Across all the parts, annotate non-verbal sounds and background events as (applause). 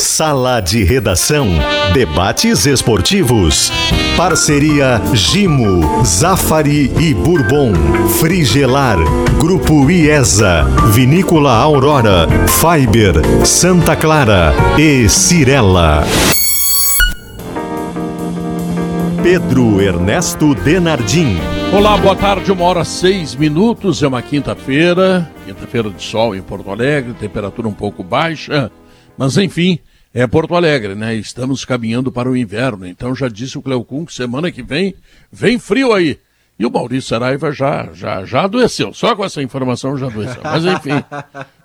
Sala de Redação. Debates esportivos. Parceria Gimo, Zafari e Bourbon. Frigelar. Grupo IESA. Vinícola Aurora. Fiber. Santa Clara. E Cirela. Pedro Ernesto Denardim. Olá, boa tarde, uma hora seis minutos, é uma quinta-feira, quinta-feira de sol em Porto Alegre, temperatura um pouco baixa, mas enfim, é Porto Alegre, né? Estamos caminhando para o inverno, então já disse o Cleocum que semana que vem vem frio aí. E o Maurício Saraiva já, já, já adoeceu, só com essa informação já adoeceu. Mas enfim,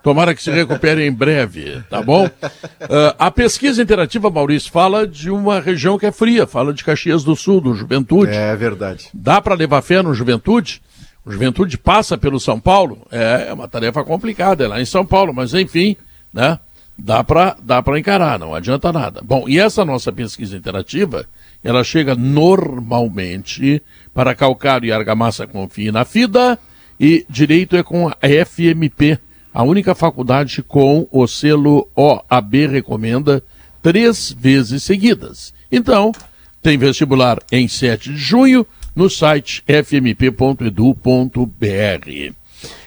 tomara que se recupere em breve, tá bom? Uh, a pesquisa interativa, Maurício, fala de uma região que é fria, fala de Caxias do Sul, do Juventude. É verdade. Dá para levar fé no Juventude? O Juventude passa pelo São Paulo? É, é uma tarefa complicada, é lá em São Paulo, mas enfim, né? Dá para dá encarar, não adianta nada. Bom, e essa nossa pesquisa interativa, ela chega normalmente para calcário e argamassa com fina FIDA e direito é com a FMP, a única faculdade com o selo OAB recomenda três vezes seguidas. Então, tem vestibular em 7 de junho no site fmp.edu.br.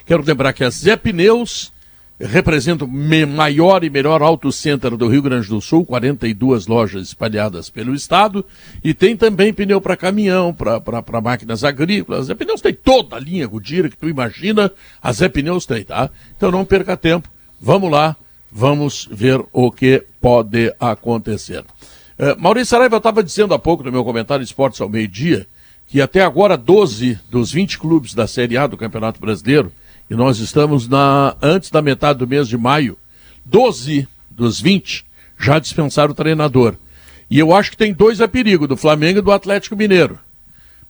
Quero lembrar que a Zé Pneus representa o maior e melhor auto center do Rio Grande do Sul, 42 lojas espalhadas pelo estado, e tem também pneu para caminhão, para máquinas agrícolas. A Zé Pneus tem toda a linha Goodyear que tu imagina, a Zé Pneus tem, tá? Então não perca tempo, vamos lá, vamos ver o que pode acontecer. Uh, Maurício Saraiva, estava dizendo há pouco no meu comentário Esportes ao meio-dia, que até agora 12 dos 20 clubes da Série A do Campeonato Brasileiro e nós estamos na antes da metade do mês de maio, 12 dos 20 já dispensaram o treinador. E eu acho que tem dois a perigo, do Flamengo e do Atlético Mineiro.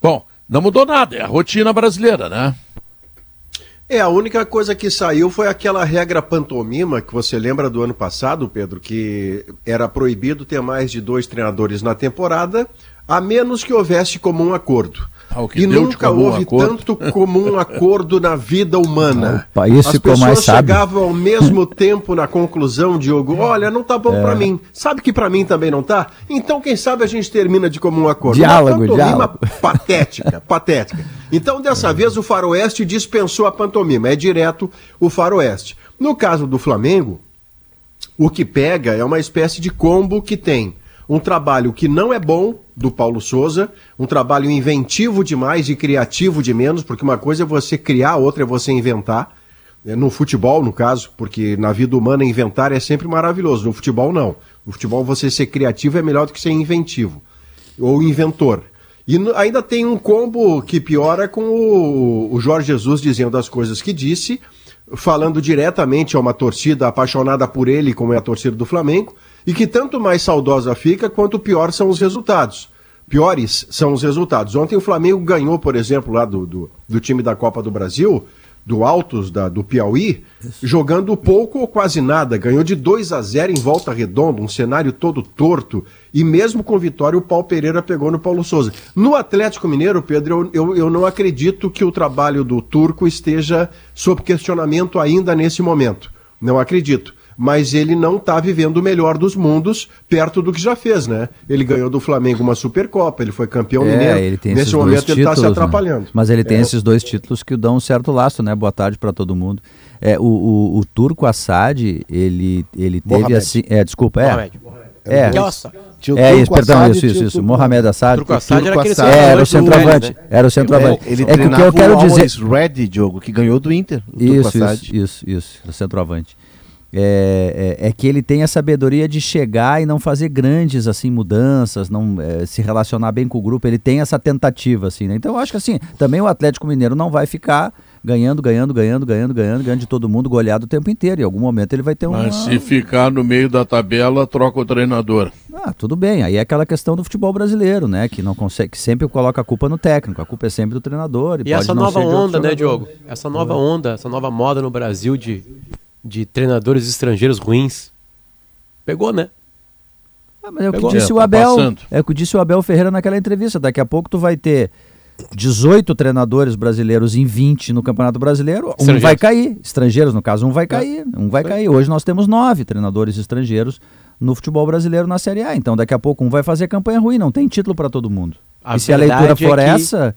Bom, não mudou nada, é a rotina brasileira, né? É, a única coisa que saiu foi aquela regra pantomima que você lembra do ano passado, Pedro, que era proibido ter mais de dois treinadores na temporada, a menos que houvesse comum acordo. Ah, e nunca houve tanto comum acordo na vida humana. O país As ficou pessoas chegavam ao mesmo (laughs) tempo na conclusão, Diogo, olha, não tá bom é. para mim. Sabe que para mim também não tá? Então, quem sabe a gente termina de comum acordo. Diálogo, Uma diálogo. patética, (laughs) patética. Então, dessa vez, o faroeste dispensou a pantomima. É direto o faroeste. No caso do Flamengo, o que pega é uma espécie de combo que tem um trabalho que não é bom do Paulo Souza, um trabalho inventivo demais e criativo de menos, porque uma coisa é você criar, outra é você inventar. É, no futebol, no caso, porque na vida humana inventar é sempre maravilhoso. No futebol, não. No futebol, você ser criativo é melhor do que ser inventivo ou inventor. E ainda tem um combo que piora com o, o Jorge Jesus dizendo as coisas que disse, falando diretamente a uma torcida apaixonada por ele, como é a torcida do Flamengo, e que tanto mais saudosa fica quanto pior são os resultados. Piores são os resultados. Ontem o Flamengo ganhou, por exemplo, lá do, do, do time da Copa do Brasil, do Altos, da, do Piauí, jogando pouco ou quase nada. Ganhou de 2 a 0 em volta redonda, um cenário todo torto. E mesmo com vitória, o Paulo Pereira pegou no Paulo Souza. No Atlético Mineiro, Pedro, eu, eu, eu não acredito que o trabalho do turco esteja sob questionamento ainda nesse momento. Não acredito mas ele não está vivendo o melhor dos mundos perto do que já fez, né? Ele ganhou do Flamengo uma Supercopa, ele foi campeão é, mineiro. Ele tem Nesse momento títulos, ele está se atrapalhando. Né? Mas ele tem é. esses dois títulos que dão um certo laço, né? Boa tarde para todo mundo. É, o, o, o, turco Assad, ele, ele teve Mohamed. assim. É, desculpa, é. Mohamed. É. Nossa. É, isso, perdão, Assad, isso, isso, isso. Mohamed Assad. Turco Assad era, aquele é, era o centroavante. Né? Era o centroavante. Ele, ele é que o que eu quero dizer. Red, Diogo, que ganhou do Inter. Isso, isso, isso, isso, o centroavante é, é, é, que ele tem a sabedoria de chegar e não fazer grandes assim mudanças, não é, se relacionar bem com o grupo. Ele tem essa tentativa assim. Né? Então eu acho que assim também o Atlético Mineiro não vai ficar ganhando, ganhando, ganhando, ganhando, ganhando, ganhando de todo mundo, goleado o tempo inteiro. Em algum momento ele vai ter um. Mas se ficar no meio da tabela, troca o treinador. Ah, tudo bem. Aí é aquela questão do futebol brasileiro, né? Que não consegue, que sempre coloca a culpa no técnico. A culpa é sempre do treinador. E, e essa nova onda, né, Diogo? Essa nova onda, essa nova moda no Brasil de de treinadores estrangeiros ruins. Pegou, né? Ah, mas é o que disse é, o Abel. Tá é o que disse o Abel Ferreira naquela entrevista. Daqui a pouco tu vai ter 18 treinadores brasileiros em 20 no Campeonato Brasileiro. Um vai cair. Estrangeiros, no caso, um vai é. cair. Um vai cair. Hoje nós temos nove treinadores estrangeiros no futebol brasileiro na Série A. Então daqui a pouco um vai fazer campanha ruim, não tem título para todo mundo. A e se a leitura é for que- essa,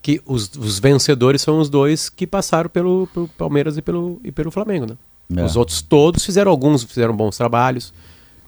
Que os, os vencedores são os dois que passaram pelo, pelo Palmeiras e pelo, e pelo Flamengo, né? É. Os outros todos fizeram alguns, fizeram bons trabalhos.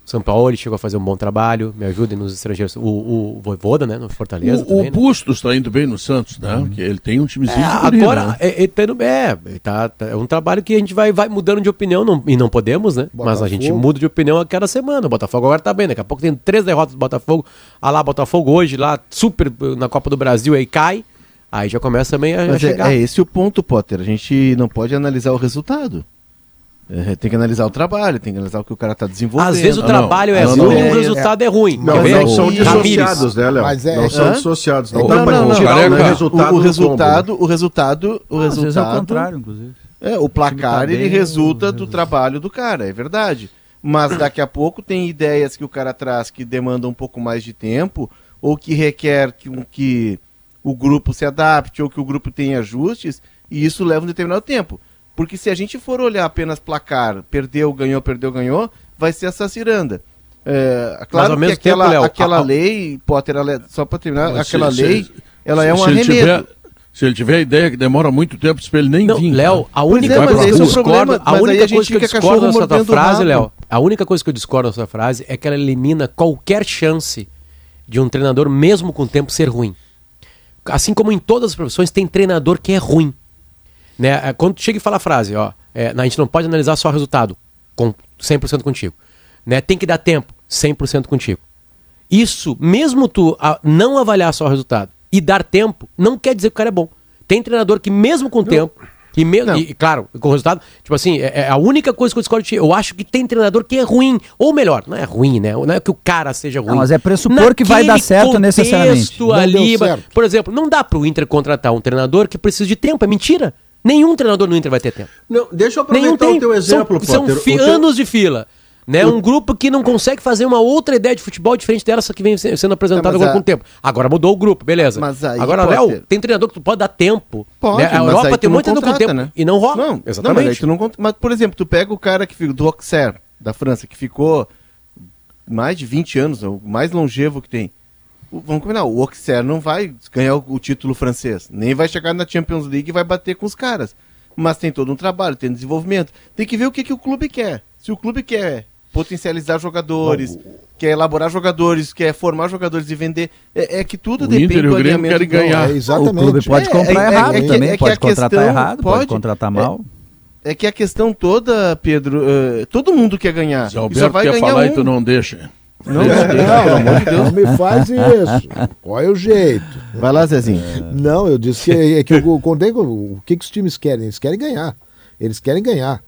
O São Paulo chegou a fazer um bom trabalho, me ajudem nos estrangeiros. O, o Voivoda, né? No Fortaleza O, também. o né? Bustos está indo bem no Santos, né? Que ele tem um timezinho É, agora, né? é, é, tá indo- é, tá- tá- é um trabalho que a gente vai, vai mudando de opinião não- e não podemos, né? Mas a gente Botafogo. muda de opinião a cada semana. O Botafogo agora tá bem, daqui a pouco tem três derrotas do Botafogo. Ah lá, Botafogo hoje, lá, super na Copa do Brasil, aí cai. Aí já começa também a, a Mas é, chegar. é esse o ponto, Potter. A gente não pode analisar o resultado. É, tem que analisar o trabalho, tem que analisar o que o cara tá desenvolvendo. Às vezes o Não, não. trabalho é Não, ruim não, e o é- resultado é, ruim. Não, não são dissociados, né, Léo? Mas é- não são Hã? dissociados. Não, Não, não, não. tirar Careca, o resultado o, o do resultado, o resultado, o às vezes é o resultado, contrário, inclusive. é, o placar tá ele bem, resulta do trabalho do cara, é verdade. Mas daqui a pouco tem ideias que o cara traz que demandam um pouco mais de tempo ou que requer que, um- que o grupo se adapte ou que o grupo tenha ajustes e isso leva um determinado tempo. Porque se a gente for olhar apenas placar, perdeu, ganhou, perdeu, ganhou, vai ser essa ciranda. É, claro ao que mesmo tempo, aquela, Léo, aquela a- lei, Potter, é- só para terminar, Mas aquela se- lei, se- ela é um se arremedo. tiver, se ele tiver a ideia que demora muito tempo para ele nem Não, vir. Léo, a única é, coisa que eu é o problema, discordo, a única coisa que eu discordo cachorro da sua mordendo o frase. Léo, a única coisa que eu discordo da sua frase é que ela elimina qualquer chance de um treinador, mesmo com o tempo, ser ruim. Assim como em todas as profissões, tem treinador que é ruim. Né? É, Quando tu chega e fala a frase, ó, é, a gente não pode analisar só o resultado, com 100% contigo. Né? Tem que dar tempo, 100% contigo. Isso, mesmo tu a- não avaliar só o resultado e dar tempo, não quer dizer que o cara é bom. Tem treinador que mesmo com tempo, que me, e, e, claro, com o resultado, tipo assim, é, é a única coisa que eu discordo de ti. Eu acho que tem treinador que é ruim, ou melhor, não é ruim, né? Não é que o cara seja ruim. Não, mas é pressupor que vai dar Naquele certo necessariamente. ali, certo. por exemplo, não dá pro Inter contratar um treinador que precisa de tempo, é mentira. Nenhum treinador no Inter vai ter tempo. Não, deixa eu aproveitar tem. o teu exemplo, são, são Potter. O teu- anos de fila. Né? Um grupo que não consegue fazer uma outra ideia de futebol diferente dessa que vem se- sendo apresentada Tá, agora a- com o tempo. Agora mudou o grupo, beleza. Mas aí, agora, Léo, tem treinador que tu pode dar tempo. Pode, né? A Europa tem muito treinador com tempo né? e não rola. Não, Não, mas, Exatamente. tu não cont- mas, por exemplo, tu pega o cara que fica do Auxerre, da França, que ficou mais de 20 anos, o mais longevo que tem. O- vamos combinar, o Auxerre não vai ganhar o, o título francês, nem vai chegar na Champions League e vai bater com os caras. Mas tem todo um trabalho, tem desenvolvimento. Tem que ver o que, que o clube quer. Se o clube quer potencializar jogadores, quer elaborar jogadores, quer formar jogadores e vender, é, é que tudo O depende Inter o do alinhamento querem do- ganhar. É, exatamente. O clube pode É, comprar é- é- errado é também, é que pode contratar questão- errado, pode, pode. contratar mal. É que a questão toda, Pedro, eh, todo mundo quer ganhar. Se E o só Alberto vai quer ganhar falar um. e tu não deixa. Não, Não, pelo amor de Deus. (laughs) não me faz isso. Qual é o jeito? Vai lá, Zezinho. Não, eu disse que, é que eu contei o que, que os times querem. Eles querem ganhar. Eles querem ganhar.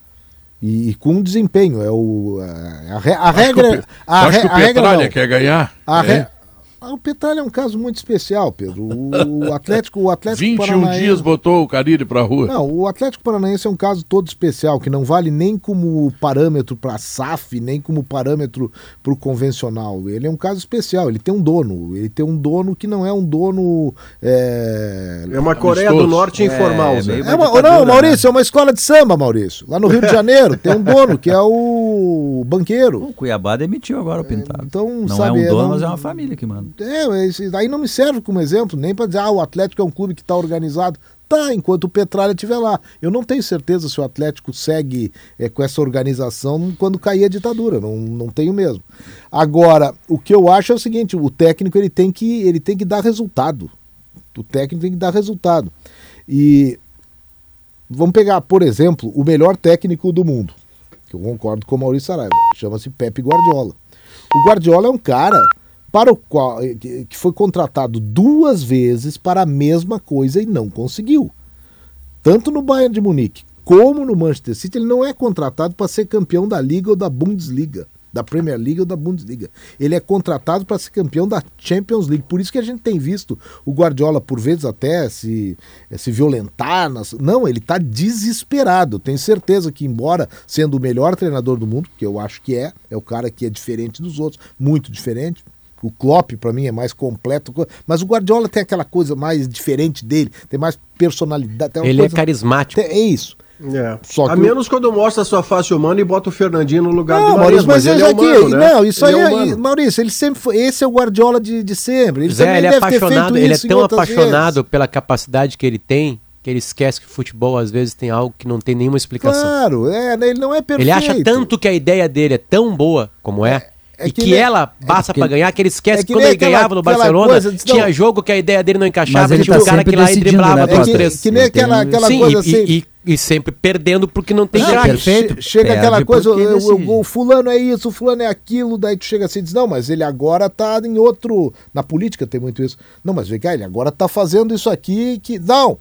E, e com desempenho. É o, a, a re- a Acho que o regra. A, acho re- que o a regra quer ganhar. A re- É. Ah, O Petralha é um caso muito especial, Pedro. O Atlético, o Atlético (laughs) 21 Paranaense... dias botou o Cariri pra rua. Não, o Atlético Paranaense é um caso todo especial, que não vale nem como parâmetro para SAF, nem como parâmetro para o convencional. Ele é um caso especial, ele tem um dono. Ele tem um dono que não é um dono. É, É uma Coreia do Amistoso. Norte informal, É, meio- é uma- não, né? Maurício, é uma escola de samba, Maurício. Lá no Rio de (laughs) Janeiro tem um dono que é o (laughs) banqueiro. O Cuiabá demitiu agora o Pintado. então, não sabe, é um é, dono, não- mas é uma família que manda. É, aí não me serve como exemplo, nem para dizer, ah, o Atlético é um clube que está organizado. Tá, enquanto o Petralha estiver lá. Eu não tenho certeza se o Atlético segue é, com essa organização quando cair a ditadura, não, não tenho mesmo. Agora, o que eu acho é o seguinte, o técnico ele tem que, ele tem que dar resultado. O técnico tem que dar resultado. E vamos pegar, por exemplo, o melhor técnico do mundo, que eu concordo com o Maurício Saraiva, chama-se Pepe Guardiola. O Guardiola é um cara para o qual que que foi contratado duas vezes para a mesma coisa e não conseguiu. Tanto no Bayern de Munique como no Manchester City, ele não é contratado para ser campeão da Liga ou da Bundesliga, da Premier League ou da Bundesliga. Ele é contratado para ser campeão da Champions League. Por isso que a gente tem visto o Guardiola por vezes até se, eh, se violentar. Nas... Não, ele está desesperado. Tenho certeza que, embora sendo o melhor treinador do mundo, que eu acho que é, é o cara que é diferente dos outros, muito diferente. O Klopp, para mim, é mais completo. Mas o Guardiola tem aquela coisa mais diferente dele, tem mais personalidade. tem Ele é coisa- carismático. tem- É isso. É. Só a que o- menos quando mostra a sua face humana e bota o Fernandinho no lugar Não, do Maurício, Marias, mas, ele é é aqui, humano, né? não, isso Ele aí, é é, humano. Maurício, ele sempre foi, esse é o Guardiola de, de sempre. Ele Zé, ele é apaixonado, ele é tão apaixonado vezes. pela capacidade que ele tem, que ele esquece que futebol às vezes tem algo que não tem nenhuma explicação. Claro, é, né, ele não é perfeito. Ele acha tanto que a ideia dele é tão boa como é, é e que que, nem- ela basta que- pra ganhar, que ele esquece é que que quando ele aquela- ganhava no Barcelona, coisa, tinha jogo que a ideia dele não encaixava, ele tinha tá um cara que lá e driblava né, É que, três. que nem aquela, aquela Sim, coisa e, assim. e- e sempre perdendo porque não tem Não, perfeito. che- Chega Perde aquela coisa, decide. o fulano é isso, o fulano é aquilo, daí tu chega assim e diz, não, mas ele agora tá em outro. Na política tem muito isso. Não, mas vem cá, ele agora tá fazendo isso aqui que. Não!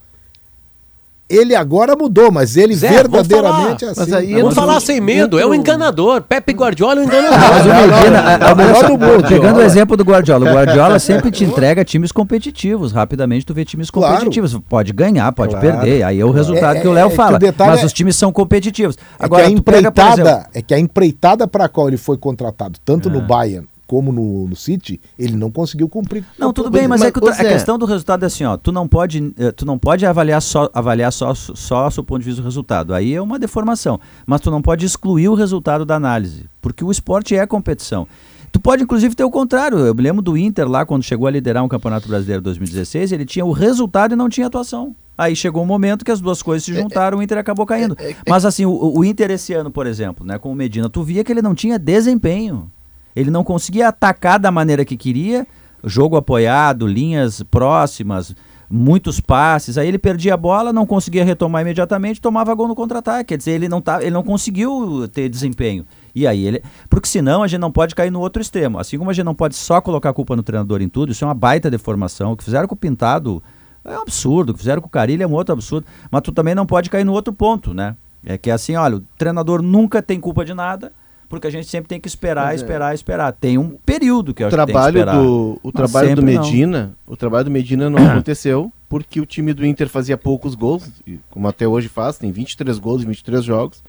Ele agora mudou, mas ele Zé, verdadeiramente é Mas assim. aí Não, Vamos Mas falar sem medo, é um enganador. Pepe Guardiola é um (laughs) enganador. Mas o não, Medina, a- é o melhor do mundo. Pegando o exemplo do Guardiola, o Guardiola sempre te (laughs) entrega times competitivos. Rapidamente tu vê times Claro. competitivos. Pode ganhar, pode Claro. perder. Aí é o resultado É, que o é, Léo é que fala. o Mas é- os times são competitivos. É Agora, que a tu pega, empreitada, exemplo, é que a empreitada para a qual ele foi contratado, tanto no Bayern como no, no City, ele não conseguiu cumprir. Não, tudo bem, mas, Mas, é que a Zé. questão do resultado é assim, ó, tu não pode, eh, tu não pode avaliar só avaliar só só o ponto de vista do resultado. Aí é uma deformação, mas tu não pode excluir o resultado da análise, porque o esporte é competição. Tu pode inclusive ter o contrário. Eu me lembro do Inter lá quando chegou a liderar um Campeonato Brasileiro 2016, ele tinha o resultado e não tinha atuação. Aí chegou um momento que as duas coisas se juntaram, o Inter acabou caindo. Mas assim, o, o Inter esse ano, por exemplo, né, com o Medina, tu via que ele não tinha desempenho. Ele não conseguia atacar da maneira que queria, jogo apoiado, linhas próximas, muitos passes. Aí ele perdia a bola, não conseguia retomar imediatamente, tomava gol no contra-ataque. Quer dizer, ele não, tá, ele não conseguiu ter desempenho. E aí ele. Porque senão a gente não pode cair no outro extremo. Assim como a gente não pode só colocar a culpa no treinador em tudo, isso é uma baita deformação. O que fizeram com o Pintado é um absurdo. O que fizeram com o Carilho é um outro absurdo. Mas tu também não pode cair no outro ponto, né? É que assim, olha, o treinador nunca tem culpa de nada. Porque a gente sempre tem que esperar, é. esperar, esperar. Tem um período que eu O acho que tem que trabalho esperar. do, o trabalho do sempre não. Medina, o trabalho do Medina não (coughs) aconteceu porque o time do Inter fazia poucos gols, como até hoje faz, tem 23 gols em 23 jogos,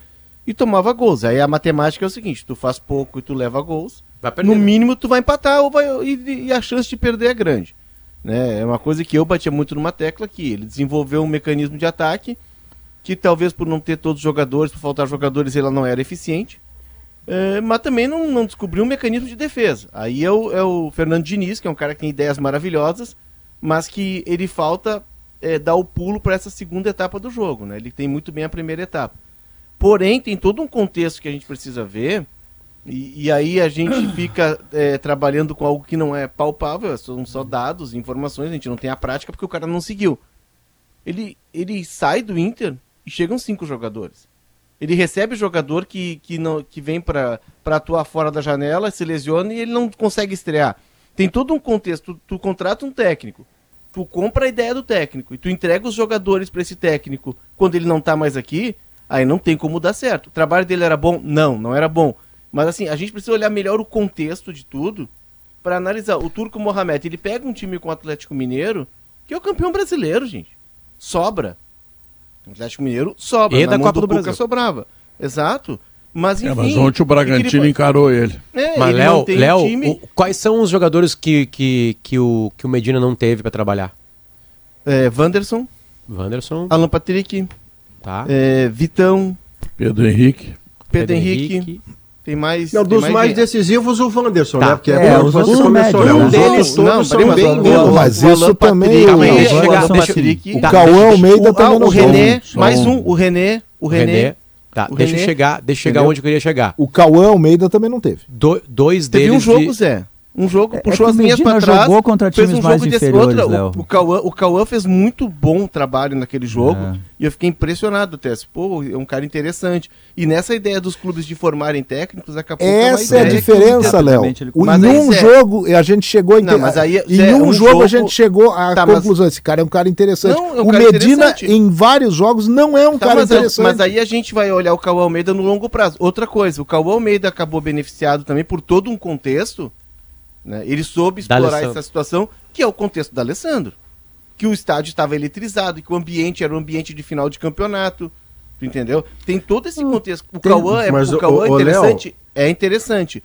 e tomava gols. Aí a matemática é o seguinte, tu faz pouco e tu leva gols, no mínimo tu vai empatar ou vai, e, e a chance de perder é grande. Né? É uma coisa que eu batia muito numa tecla que ele desenvolveu um mecanismo de ataque que talvez por não ter todos os jogadores, por faltar jogadores, ele não era eficiente. É, mas também não, não descobriu um mecanismo de defesa. Aí é o, é o Fernando Diniz, que é um cara que tem ideias maravilhosas, mas que ele falta é, dar o pulo para essa segunda etapa do jogo. Né? Ele tem muito bem a primeira etapa. Porém, tem todo um contexto que a gente precisa ver, e, e aí a gente (coughs) fica é, trabalhando com algo que não é palpável, são só dados, informações, a gente não tem a prática porque o cara não seguiu. Ele, ele sai do Inter e chegam cinco jogadores. Ele recebe jogador que, que, não, que vem para atuar fora da janela, se lesiona e ele não consegue estrear. Tem todo um contexto. Tu, tu contrata um técnico, tu compra a ideia do técnico e tu entrega os jogadores para esse técnico quando ele não tá mais aqui, aí não tem como dar certo. O trabalho dele era bom? Não, não era bom. Mas assim, a gente precisa olhar melhor o contexto de tudo para analisar. O Turco Mohamed, ele pega um time com o Atlético Mineiro, que é o campeão brasileiro, gente. Sobra. O Atlético Mineiro sobra. E da Copa do Brasil. sobrava. Exato. Mas enfim. É, mas ontem o Bragantino ele- encarou ele. É, Mas ele Léo, Léo, time. o- quais são os jogadores que, que, que, o, que o Medina não teve pra trabalhar? É, Wanderson, Wanderson, Alan Patrick, tá? é, Vitão, Pedro Henrique. Pedro, Henrique. Tem mais. Não, tem dos mais gente. decisivos, o Wanderson, Tá. né? Porque É, você outros são começou, né? Os Deles- todos não, bem mas o- menos. mas o isso também- Calma aí, o O Tá, Cauã Almeida o, também não o René, mais um. um, o René, o O René. Tá, O deixa eu chegar, deixa eu chegar onde eu queria chegar. O Cauã Almeida também não teve. Do- dois Teve deles um jogo, de- Zé. Um jogo, É- é puxou que as o linhas Medina pra trás. jogou contra fez times um mais jogo desse. inferiores, Outra, Léo. o, o, Cauã, o Cauã fez muito bom trabalho naquele jogo. É. E eu fiquei impressionado, Tess. Pô, é um cara interessante. E nessa ideia dos clubes de formarem técnicos, daqui a pouco é Essa é a diferença, Léo. ele- Mas Em um Zé- jogo a gente chegou em Não, mas aí, em Zé, um, um jogo, a jogo- gente chegou à Tá, mas- conclusão esse cara é um cara interessante. Não, é um o cara Medina interessante. em vários jogos não é um Tá, cara mas, interessante. mas aí a gente vai olhar o Cauã Almeida no longo prazo. Outra coisa, o Cauã Almeida acabou beneficiado também por todo um contexto. Né? Ele soube explorar essa situação, que é o contexto da Alessandro. Que o estádio estava eletrizado, que o ambiente era um ambiente de final de campeonato. Tu entendeu? Tem todo esse contexto. O Cauã é, o o- Cauã é o- o interessante. É interessante.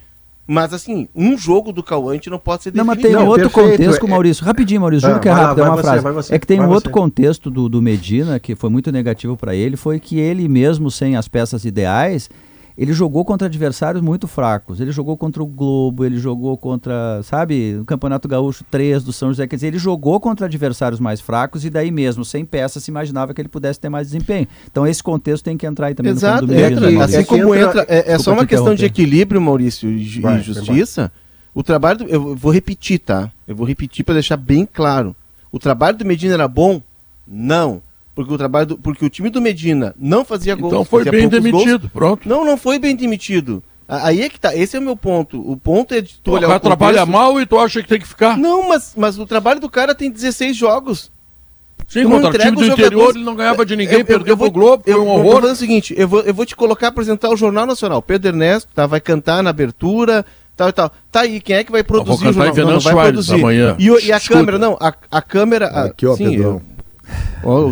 Mas assim, um jogo do Cauã a gente não pode ser Não, mas definido. tem um Não, outro perfeito, contexto, é- Maurício. Rapidinho, Maurício, juro Ah, que é lá, rápido, é uma você, frase. você, é que tem um outro você. contexto do, do Medina, que foi muito negativo para ele, foi que ele mesmo, sem as peças ideais, ele jogou contra adversários muito fracos. Ele jogou contra o Globo, ele jogou contra, sabe, o Campeonato Gaúcho 3 do São José. Quer dizer, ele jogou contra adversários mais fracos e daí mesmo, sem peças, se imaginava que ele pudesse ter mais desempenho. Então esse contexto tem que entrar aí também Exato, no fundo do é, Medina. que- né, assim é como entra- entra, é, é só uma questão de equilíbrio, Maurício, e, Vai, justiça. O trabalho, do, eu vou repetir, tá? Eu vou repetir para deixar bem claro. O trabalho do Medina era bom? Não, porque o trabalho, do, porque o time do Medina não fazia gol. Então foi fazia bem poucos gols. demitido, pronto. Não, não foi bem demitido. Aí é que tá. Esse é o meu ponto. O ponto é de tu O olhar cara o contexto- trabalha mal e tu acha que tem que ficar. Não, mas, mas o trabalho do cara tem 16 jogos. Sim, não contra o time do os interior jogadores- ele não ganhava de ninguém, Eu- eu- perdeu eu vou- pro Globo, foi eu, um eu vou horror. fazer o seguinte, eu vou, eu vou te colocar apresentar o Jornal Nacional. Pedro Ernesto tá, vai cantar na abertura, tal e tal. Tá aí, quem é que vai produzir o jornal? em Venâncio vai produzir. amanhã. E, e a Escuta. câmera, não, a, a câmera... Aqui, ó, sim, Pedrão.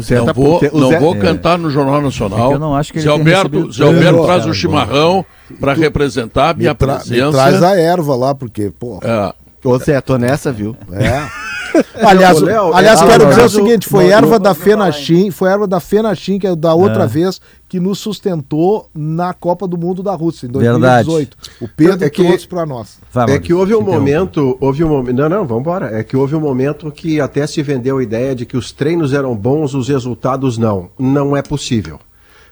Zé Não tá- vou, Zé- não é. vou cantar no Jornal Nacional. É eu não acho que ele Zé Alberto, recebido- Zé Alberto É, traz cara, o chimarrão para representar a minha Me, tra- me presença. traz a erva lá, porque, pô. É, Ô Zé, tô nessa, viu? É. (laughs) (laughs) aliás, Léo, aliás é, quero dizer o seguinte, foi no- erva no- da Fenachim, foi erva da Fenachim, que é da outra É. vez, que nos sustentou na Copa do Mundo da Rússia, em Verdade. 2018. O Pedro É que- trouxe pra nós. Vai, É que houve um momento, houve um momento, não, não, vamos embora. É que houve um momento que até se vendeu a ideia de que os treinos eram bons, os resultados não. Não é possível.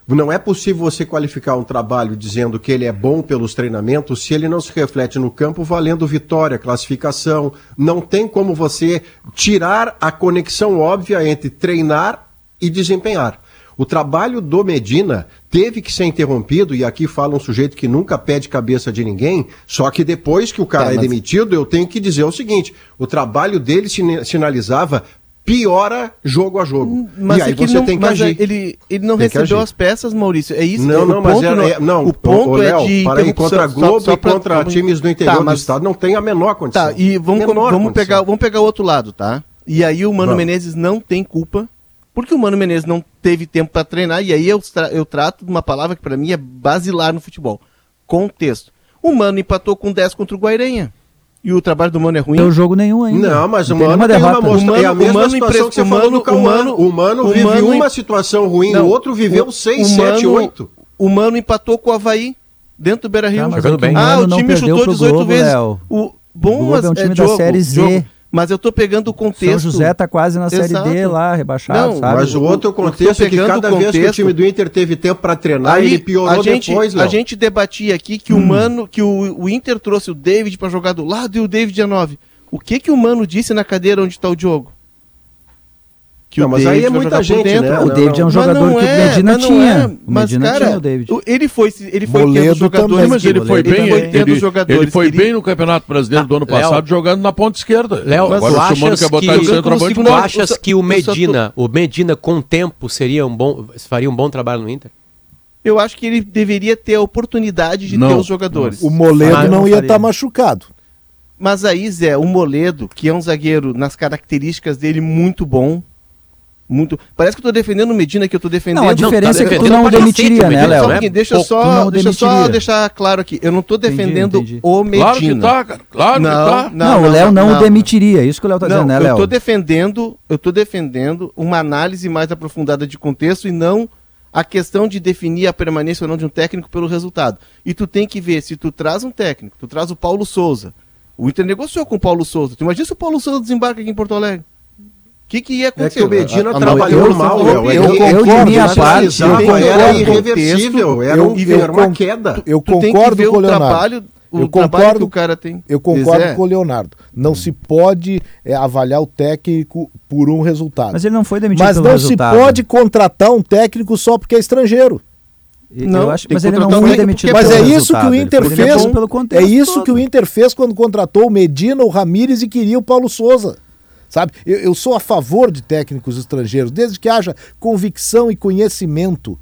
Não é possível você qualificar um trabalho dizendo que ele é bom pelos treinamentos se ele não se reflete no campo valendo vitória, classificação. Não tem como você tirar a conexão óbvia entre treinar e desempenhar. O trabalho do Medina teve que ser interrompido, e aqui fala um sujeito que nunca pede cabeça de ninguém, só que depois que o cara É, é, mas- demitido, eu tenho que dizer o seguinte: o trabalho dele sinalizava piora jogo a jogo. Mas e aí é que você não, tem que mas agir. ele, ele não Tem recebeu as peças, Maurício. É isso. Não, não, mas era, é, não, o ponto é Léo, de para aí, contra interrupção, Globo só- só e pra- contra só- times do interior Tá, do mas- estado não tem a menor condição. Tá, e vamos, Menor vamos, condição. pegar, vamos pegar o outro lado, tá? E aí o Mano Vamos. Menezes não tem culpa, porque o Mano Menezes não teve tempo pra treinar, e aí eu, tra- eu trato de uma palavra que pra mim é basilar no futebol. Contexto. O Mano empatou com 10 contra o Guairenha. E o trabalho do Mano é ruim. Não tem jogo nenhum ainda. Não, mas o Mano tem uma derrota. mostra, O Mano- é a mesma o Mano situação que você o falou Mano- do Cauã. o Mano- O Mano o vive Mano- uma situação ruim, Não, o outro viveu o- 6, o 7, Mano- 8. O Mano empatou com o Havaí, dentro do Beira Rio. Tá, mas Jogando é bem. Ah, o time chutou pro 18 Globo, vezes. O bom, mas é um time da Série Z. Mas eu tô pegando o contexto. São José tá quase na Série Exato. D lá, rebaixado, Não, sabe? Mas o outro contexto é que cada o vez que o contexto- time do Inter teve tempo para treinar, ele piorou a gente, depois, a Léo. gente debatia aqui que o Mano, que o, o Inter trouxe o David pra jogar do lado e o David é 9. O que que o Mano disse na cadeira onde tá o Diogo? Que Não, mas aí é muita gente, dentro. né? O Não, David é um jogador que é, o Medina tinha. é. O Mas, Medina cara, tinha o David. o- ele foi, ele foi dos jogadores. também. mas ele foi Ele bem, foi ele, tendo ele, jogadores ele foi que bem no Campeonato Brasileiro do ano Léo. passado jogando na ponta esquerda. Léo, Agora o achas que- segundo- Tu Não, achas eu só- que o Medina, o Medina com o tempo seria um bom, faria um bom trabalho no Inter? Eu acho que ele deveria ter a oportunidade de Não, ter os jogadores. O Moledo não ia estar machucado. Mas aí, Zé, o Moledo, que é um zagueiro nas características dele muito bom. Muito. Parece que eu tô defendendo o Medina, que eu tô defendendo. Não, a diferença tá é que tu não cacete demitiria, o né, Léo? Só né? deixa eu só, não deixa eu só deixar claro aqui. Eu não tô Entendi, defendendo entendi. o Medina. Claro que tá, cara. Claro Não, que tá. Não, o Léo não, o demitiria. Isso que o Léo tá Não, dizendo, né, eu Léo? tô defendendo, eu tô defendendo uma análise mais aprofundada de contexto e não a questão de definir a permanência ou não de um técnico pelo resultado. E tu tem que ver se tu traz um técnico, tu traz o Paulo Souza. O Inter negociou com o Paulo Souza. Tu imagina se o Paulo Souza desembarca aqui em Porto Alegre? O que, que ia É acontecer? que o Medina A- a- trabalhou eu- mal, eu- Léo. eu- É eu é que de minha parte, eu era concordo. irreversível, era, Eu- um- eu era uma queda. Eu concordo com o Leonardo. trabalho, o Eu trabalho concordo- que o cara tem. Eu concordo com o Leonardo. Não se pode é, avaliar o técnico por um resultado. Mas ele não foi demitido Mas pelo não resultado. se pode contratar um técnico só porque é estrangeiro. Eu Não, acho, mas ele não foi demitido porque- Mas pelo é isso que o Inter fez. É isso todo. que o Inter fez quando contratou o Medina, o Ramires e queria o Paulo Souza. Sabe? Eu, eu sou a favor de técnicos estrangeiros, desde que haja convicção e conhecimento.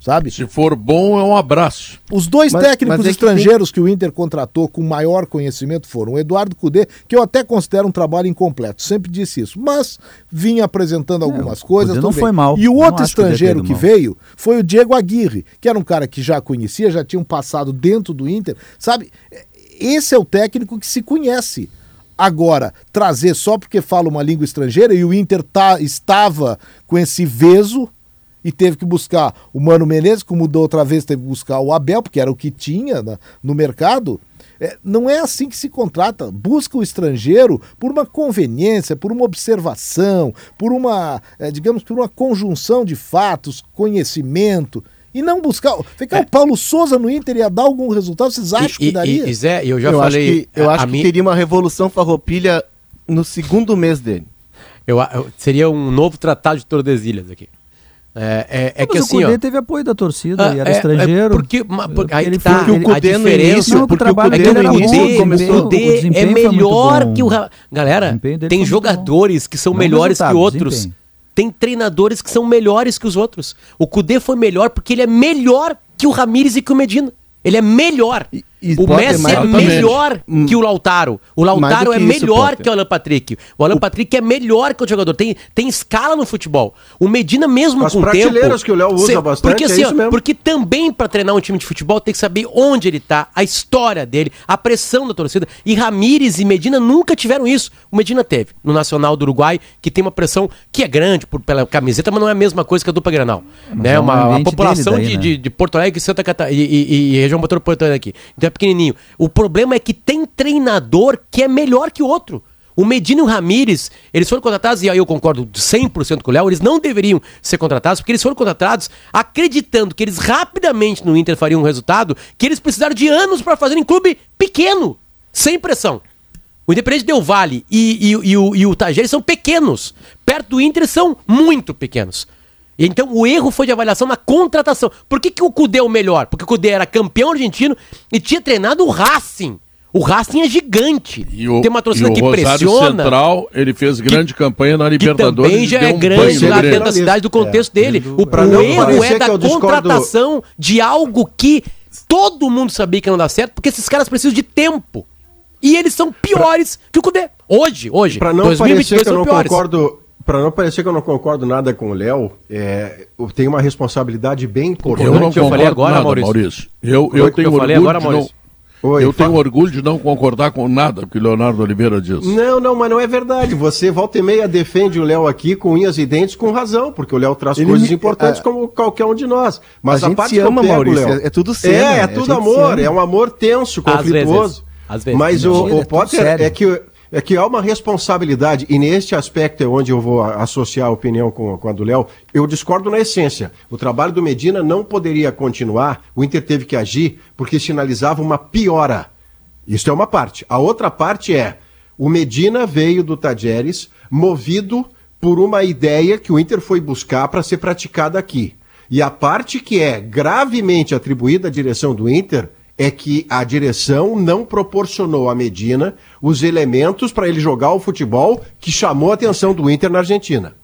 Sabe? Se for bom, é um abraço. Os dois Mas- técnicos mas é que estrangeiros que, o Inter contratou com maior conhecimento foram o Eduardo Cudê, que eu até considero um trabalho incompleto, sempre disse isso, mas vinha apresentando algumas o coisas. Não bem. foi mal. E o outro estrangeiro que mal. veio foi o Diego Aguirre, que era um cara que já conhecia, já tinha um passado dentro do Inter, sabe? esse é o técnico que se conhece. Agora, trazer só porque fala uma língua estrangeira e o Inter tá, estava com esse veso e teve que buscar o Mano Menezes, como mudou outra vez, teve que buscar o Abel, porque era o que tinha na, no mercado. É, não é assim que se contrata. Busca o estrangeiro por uma conveniência, por uma observação, por uma, é, digamos, por uma conjunção de fatos, conhecimento. E não buscar. Ficar É. o Paulo Souza no Inter ia dar algum resultado? Vocês acham E, que daria? e, e Zé, eu já eu falei. acho que, eu a- acho a que mim- teria uma revolução farroupilha no segundo mês dele. eu, eu- seria um novo tratado de Tordesilhas aqui. É, é, é que Mas assim, o ó. Cudê teve apoio da torcida Ah, e era é- é estrangeiro. porque, porque aí Ele tá, porque o Cudê no diferença início- Não, o porque o trabalho é que Cudê dele o no era início bom, Cudê, começou- o Cudê é melhor que o. Ra- Galera, tem jogadores que são Não melhores que outros. desempenho. Tem treinadores que são melhores que os outros. O Cudê foi melhor porque ele é melhor que o Ramires e que o Medina. Ele é melhor. E- e o Messi mais é melhor Hum. que o Lautaro. O Lautaro é isso, melhor Potter. que o Alan Patrick. O Alan Patrick é melhor que o jogador. Tem, tem escala no futebol. O Medina mesmo As com o tempo... prateleiras que o Léo usa Cê- bastante, Porque, é assim, isso ó, mesmo. porque também para treinar um time de futebol tem que saber onde ele tá, a história dele, a pressão da torcida. E Ramires e Medina nunca tiveram isso. O Medina teve no Nacional do Uruguai, que tem uma pressão que é grande por, pela camiseta, mas não é a mesma coisa que a dupla Granal. Né? é um uma, população daí, de, né? de, de Porto Alegre, Santa Catarina e, e- e região metropolitana aqui. Então é pequenininho. O problema é que tem treinador que é melhor que o outro. O Medina e o Ramires, eles foram contratados, e aí eu concordo 100% com o Léo, eles não deveriam ser contratados, porque eles foram contratados acreditando que eles rapidamente no Inter fariam um resultado que eles precisaram de anos para fazer em clube pequeno, sem pressão. O Independente Del Vale e, e, e o, e o são pequenos. Perto do Inter são muito pequenos. Então o erro foi de avaliação na contratação. Por que, que o Cudê é o melhor? Porque o Cudê era campeão argentino e tinha treinado o Racing. O Racing é gigante. E o, Tem uma torcida e o que Rosário pressiona. Central, ele fez grande campanha na Que Libertadores. também e já deu é um grande lá dentro da cidade do contexto dele. O, Pra o erro é da que eu discordo- contratação de algo que todo mundo sabia que não dá certo, porque esses caras precisam de tempo. E eles são piores que o Cudê. Hoje, hoje. Para não 2022 parecer que eu não piores. concordo, para não parecer que eu não concordo nada com o Léo, é, eu tenho uma responsabilidade bem importante. Eu não eu falei agora, nada, Maurício. Maurício. Eu, Foi eu o que tenho eu falei orgulho agora, de não, Maurício. Oi, eu fa- tenho orgulho de não concordar com nada que o Leonardo Oliveira diz. Não, não, mas não é verdade. Você volta e meia defende o Léo aqui com unhas e dentes com razão, porque o Léo traz Ele coisas me- importantes a- como qualquer um de nós. Mas A a, parte se que eu ama, pego, Maurício, Léo, é- é tudo cena, É, né? é A tudo amor, é um amor tenso, Às conflituoso. vezes, às vezes. Mas o, é o Potter é que é que há uma responsabilidade, e neste aspecto é onde eu vou associar a opinião com, com a do Léo, eu discordo na essência. O trabalho do Medina não poderia continuar, o Inter teve que agir, porque sinalizava uma piora. Isso é uma parte. A outra parte é, o Medina veio do Tajeres movido por uma ideia que o Inter foi buscar para ser praticada aqui. E a parte que é gravemente atribuída à direção do Inter é que a direção não proporcionou a Medina os elementos para ele jogar o futebol que chamou a atenção do Inter na Argentina.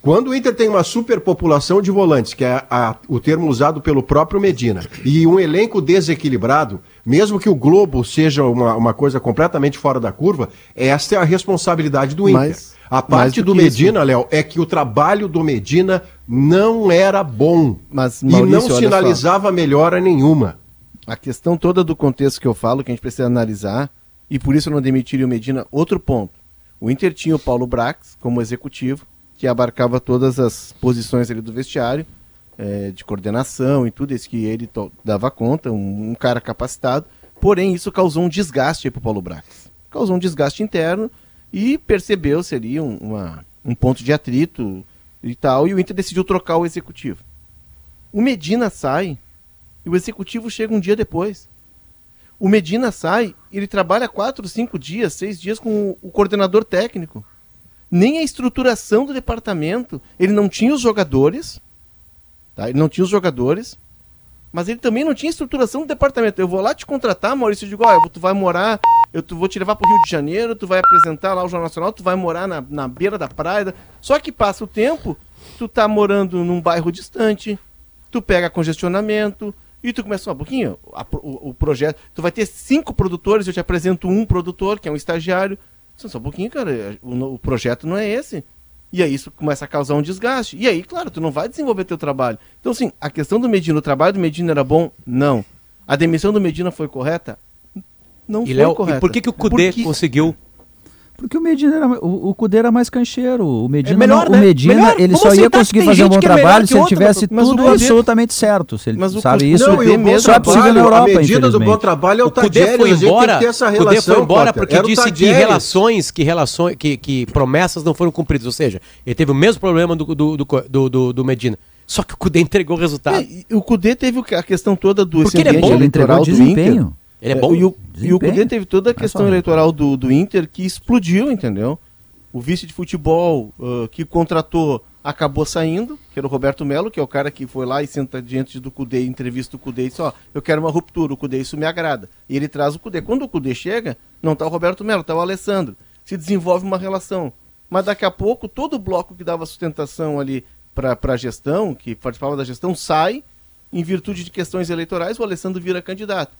Quando o Inter tem uma superpopulação de volantes, que é a- o termo usado pelo próprio Medina, e um elenco desequilibrado, mesmo que o Globo seja uma, uma coisa completamente fora da curva, esta é a responsabilidade do Inter. Mas- a parte do do isso. Medina, Léo, é que o trabalho do Medina não era bom. Mas, e Maurício, não olha só. sinalizava melhora nenhuma. A questão toda do contexto que eu falo, que a gente precisa analisar, e por isso eu não demitiria o Medina. Outro ponto. O Inter tinha o Paulo Brax como executivo, que abarcava todas as posições ali do vestiário, eh, de coordenação e tudo isso que ele dava conta, um, um cara capacitado. Porém, isso causou um desgaste para o Paulo Brax. Causou um desgaste interno e percebeu seria um, uma, um ponto de atrito e tal, e o Inter decidiu trocar o executivo. O Medina sai e o executivo chega um dia depois. O Medina sai, ele trabalha quatro, cinco dias, seis dias com o, coordenador técnico. Nem a estruturação do departamento. Ele não tinha os jogadores. Tá? Ele não tinha os jogadores. Mas ele também não tinha estruturação do departamento. Eu vou lá te contratar, Maurício, eu digo, olha, tu vai morar, eu vou te levar pro Rio de Janeiro, tu vai apresentar lá o Jornal Nacional, tu vai morar na, na beira da praia. Só que passa o tempo, tu tá morando num bairro distante, tu pega congestionamento e tu começa, um pouquinho, a o, o projeto, tu vai ter cinco produtores, eu te apresento um produtor, que é um estagiário. Só só um pouquinho, cara, o, o projeto não é esse. E aí isso começa a causar um desgaste. E aí, claro, tu não vai desenvolver teu trabalho. Então, assim, a questão do Medina, o trabalho do Medina era bom? Não. A demissão do Medina foi correta? Não E, foi Léo, correta. e por que, que o Cudê conseguiu? Porque o Medina era, o, o Cudê era mais cancheiro. O Medina, melhor, não- né? o Medina Melhor. ele Vamos só ia conseguir fazer um bom é trabalho se ele tivesse mas o tudo absolutamente certo. Se ele, Mas o sabe isso? Não, e o bom só é possível na Europa, a medida do bom trabalho é o, O Cudê Tadjeres, foi embora, essa o Cudê relação, foi embora porque Era o disse que relações, que relações, que, que promessas não foram cumpridas. Ou seja, ele teve o mesmo problema do, do, do, do, do- do Medina. Só que o Cudê entregou o resultado. É, e o Cudê teve o a questão toda do Porque ele é bom, Ele entregou do desempenho. Ele é bom. E o, e o. Cudê teve toda a questão eleitoral do, do Inter que explodiu, entendeu? O vice de futebol ah, que contratou acabou saindo, que era o Roberto Melo, que é o cara que foi lá e senta diante do Cudê, entrevista o Cudê e diz, ó, eu quero uma ruptura, o Cudê, isso me agrada. E ele traz o Cudê. Quando o Cudê chega, não tá o Roberto Melo, tá o Alessandro. Se desenvolve uma relação. Mas daqui a pouco, todo o bloco que dava sustentação ali para a gestão, que participava da gestão, sai em virtude de questões eleitorais, o Alessandro vira candidato.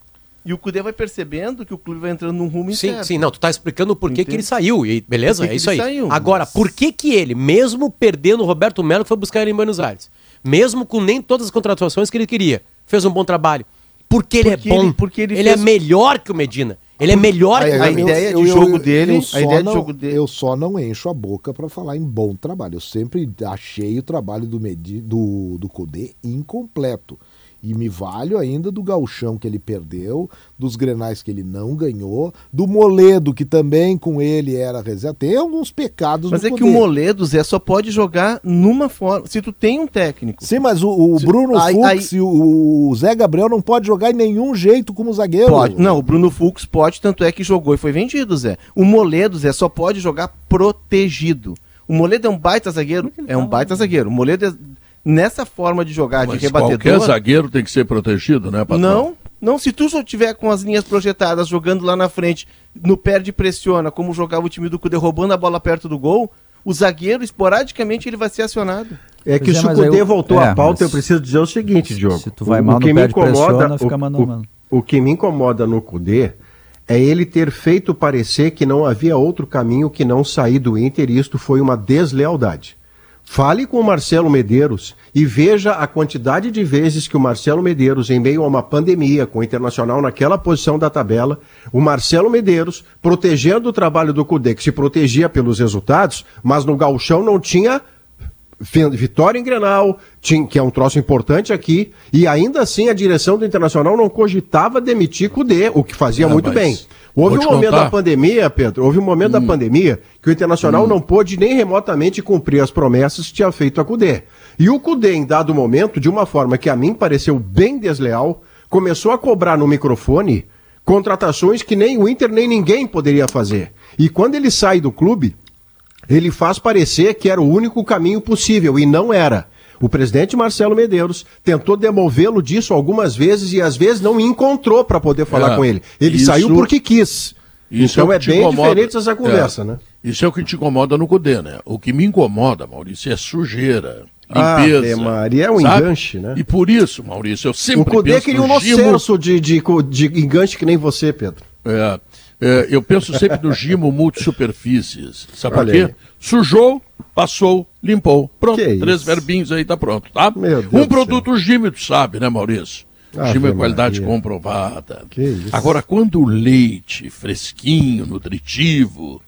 E o Cudê vai percebendo que o clube vai entrando num rumo Sim, incerto. sim, não, tu tá explicando o porquê Entendo. que ele saiu, e beleza? Por que é que isso aí. ele saiu? Agora, por que que ele, mesmo perdendo o Roberto Melo, que foi buscar ele em Buenos Aires, mesmo com nem todas as contratações que ele queria, fez um bom trabalho? Porque ele Porque é bom, ele- porque ele é fez- melhor que o Medina, ele é melhor que a o a Medina. ideia de jogo dele- a ideia de jogo dele- Eu só não encho a boca para falar em bom trabalho. Eu sempre achei o trabalho do, Medi, do, do Cudê incompleto. E me valho ainda do gauchão que ele perdeu, dos grenais que ele não ganhou, do Moledo, que também com ele era reserva. Tem alguns pecados Mas no é que Cudê. o Moledo, Zé, só pode jogar numa forma. Se tu tem um técnico. Sim, mas o, o Se- Bruno aí- Fux e o, o Zé Gabriel não pode jogar em nenhum jeito como zagueiro. Pode. Não, o Bruno Fux pode, tanto é que jogou e foi vendido, Zé. O Moledo, Zé, só pode jogar protegido. O Moledo é um baita zagueiro? É um baita zagueiro. O Moledo é nessa forma de jogar, Mas de qualquer rebatedor. zagueiro tem que ser protegido, né, patrão? Não, não. Se tu só tiver com as linhas projetadas, jogando lá na frente, no perde e pressiona, como jogava o time do Cudê, roubando a bola perto do gol, o zagueiro, esporadicamente, ele vai ser acionado. É que Pois é, se o Cudê eu- voltou é, à pauta, mas eu preciso dizer o seguinte, Diogo. se tu vai O- mal o no que me perde incomoda, pressiona, fica o- mano o- mano. O que me incomoda no Cudê é ele ter feito parecer que não havia outro caminho que não sair do Inter e isto foi uma deslealdade. Fale com o Marcelo Medeiros e veja a quantidade de vezes que o Marcelo Medeiros, em meio a uma pandemia com o Internacional naquela posição da tabela, o Marcelo Medeiros, protegendo o trabalho do Cudê, que se protegia pelos resultados, mas no gauchão não tinha Vitória em Grenal, que é um troço importante aqui, e ainda assim a direção do Internacional não cogitava demitir Cudê, o que fazia Ah, muito bem. Houve um momento contar. da pandemia, Pedro, houve um momento da pandemia que o Internacional não pôde nem remotamente cumprir as promessas que tinha feito a Cudê. E o Cudê, em dado momento, de uma forma que a mim pareceu bem desleal, começou a cobrar no microfone contratações que nem o Inter nem ninguém poderia fazer. E quando ele sai do clube, ele faz parecer que era o único caminho possível, e não era. O presidente Marcelo Medeiros tentou demovê-lo disso algumas vezes e às vezes não encontrou para poder falar É, com ele. Ele isso- saiu porque quis. Isso então o é, te bem incomoda. diferente essa conversa, É. né? Isso é o que te incomoda no Cudê, né? O que me incomoda, Maurício, é sujeira, Ave limpeza. Maria, é um sabe? enganche, né? E por isso, Maurício, eu sempre O penso queria um no de, de, de enganche que nem você, Pedro. É, é, eu penso sempre no Gimo multisuperfícies. Sabe por quê? aí. Sujou, passou, limpou. Pronto, Que três isso. verbinhos aí, tá pronto, tá? Um produto Gimo, tu sabe, né, Maurício? Ave Gimo é qualidade Maria. comprovada. Que isso. Agora, quando o leite fresquinho, nutritivo,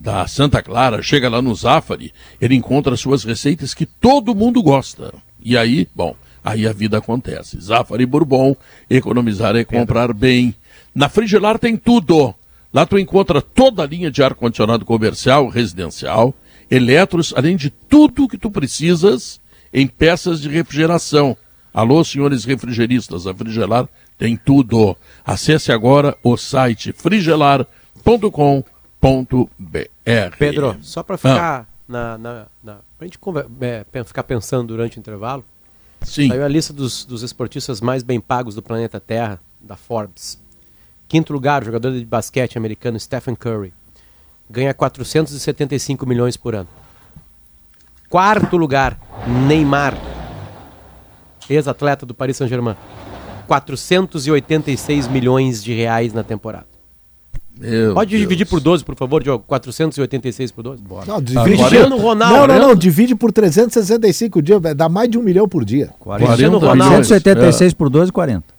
da Santa Clara chega lá no Zafari, ele encontra suas receitas que todo mundo gosta. E aí, bom, aí a vida acontece. Zafari Bourbon, economizar é comprar bem. Na Frigelar tem tudo. Lá tu encontra toda a linha de ar-condicionado comercial, residencial, eletros, além de tudo que tu precisas em peças de refrigeração. Alô, senhores refrigeristas, a Frigelar tem tudo. Acesse agora o site frigelar.com.br. Pedro, só para ficar na, na, na pra gente é, ficar pensando durante o intervalo, Sim. saiu a lista dos, dos esportistas mais bem pagos do planeta Terra, da Forbes. Quinto lugar, o jogador de basquete americano Stephen Curry. Ganha 475 milhões por ano. Quarto lugar, Neymar. Ex-atleta do Paris Saint-Germain. 486 milhões de reais na temporada. Meu Pode Deus. dividir por 12, por favor, Diogo. 486 por 12? Bora. Não, divide. Cristiano Ronaldo. Não, não, não, divide por 365 dias, dá mais de um milhão por dia. 40, Cristiano 40 Ronaldo. milhões. 176 por 12, 40.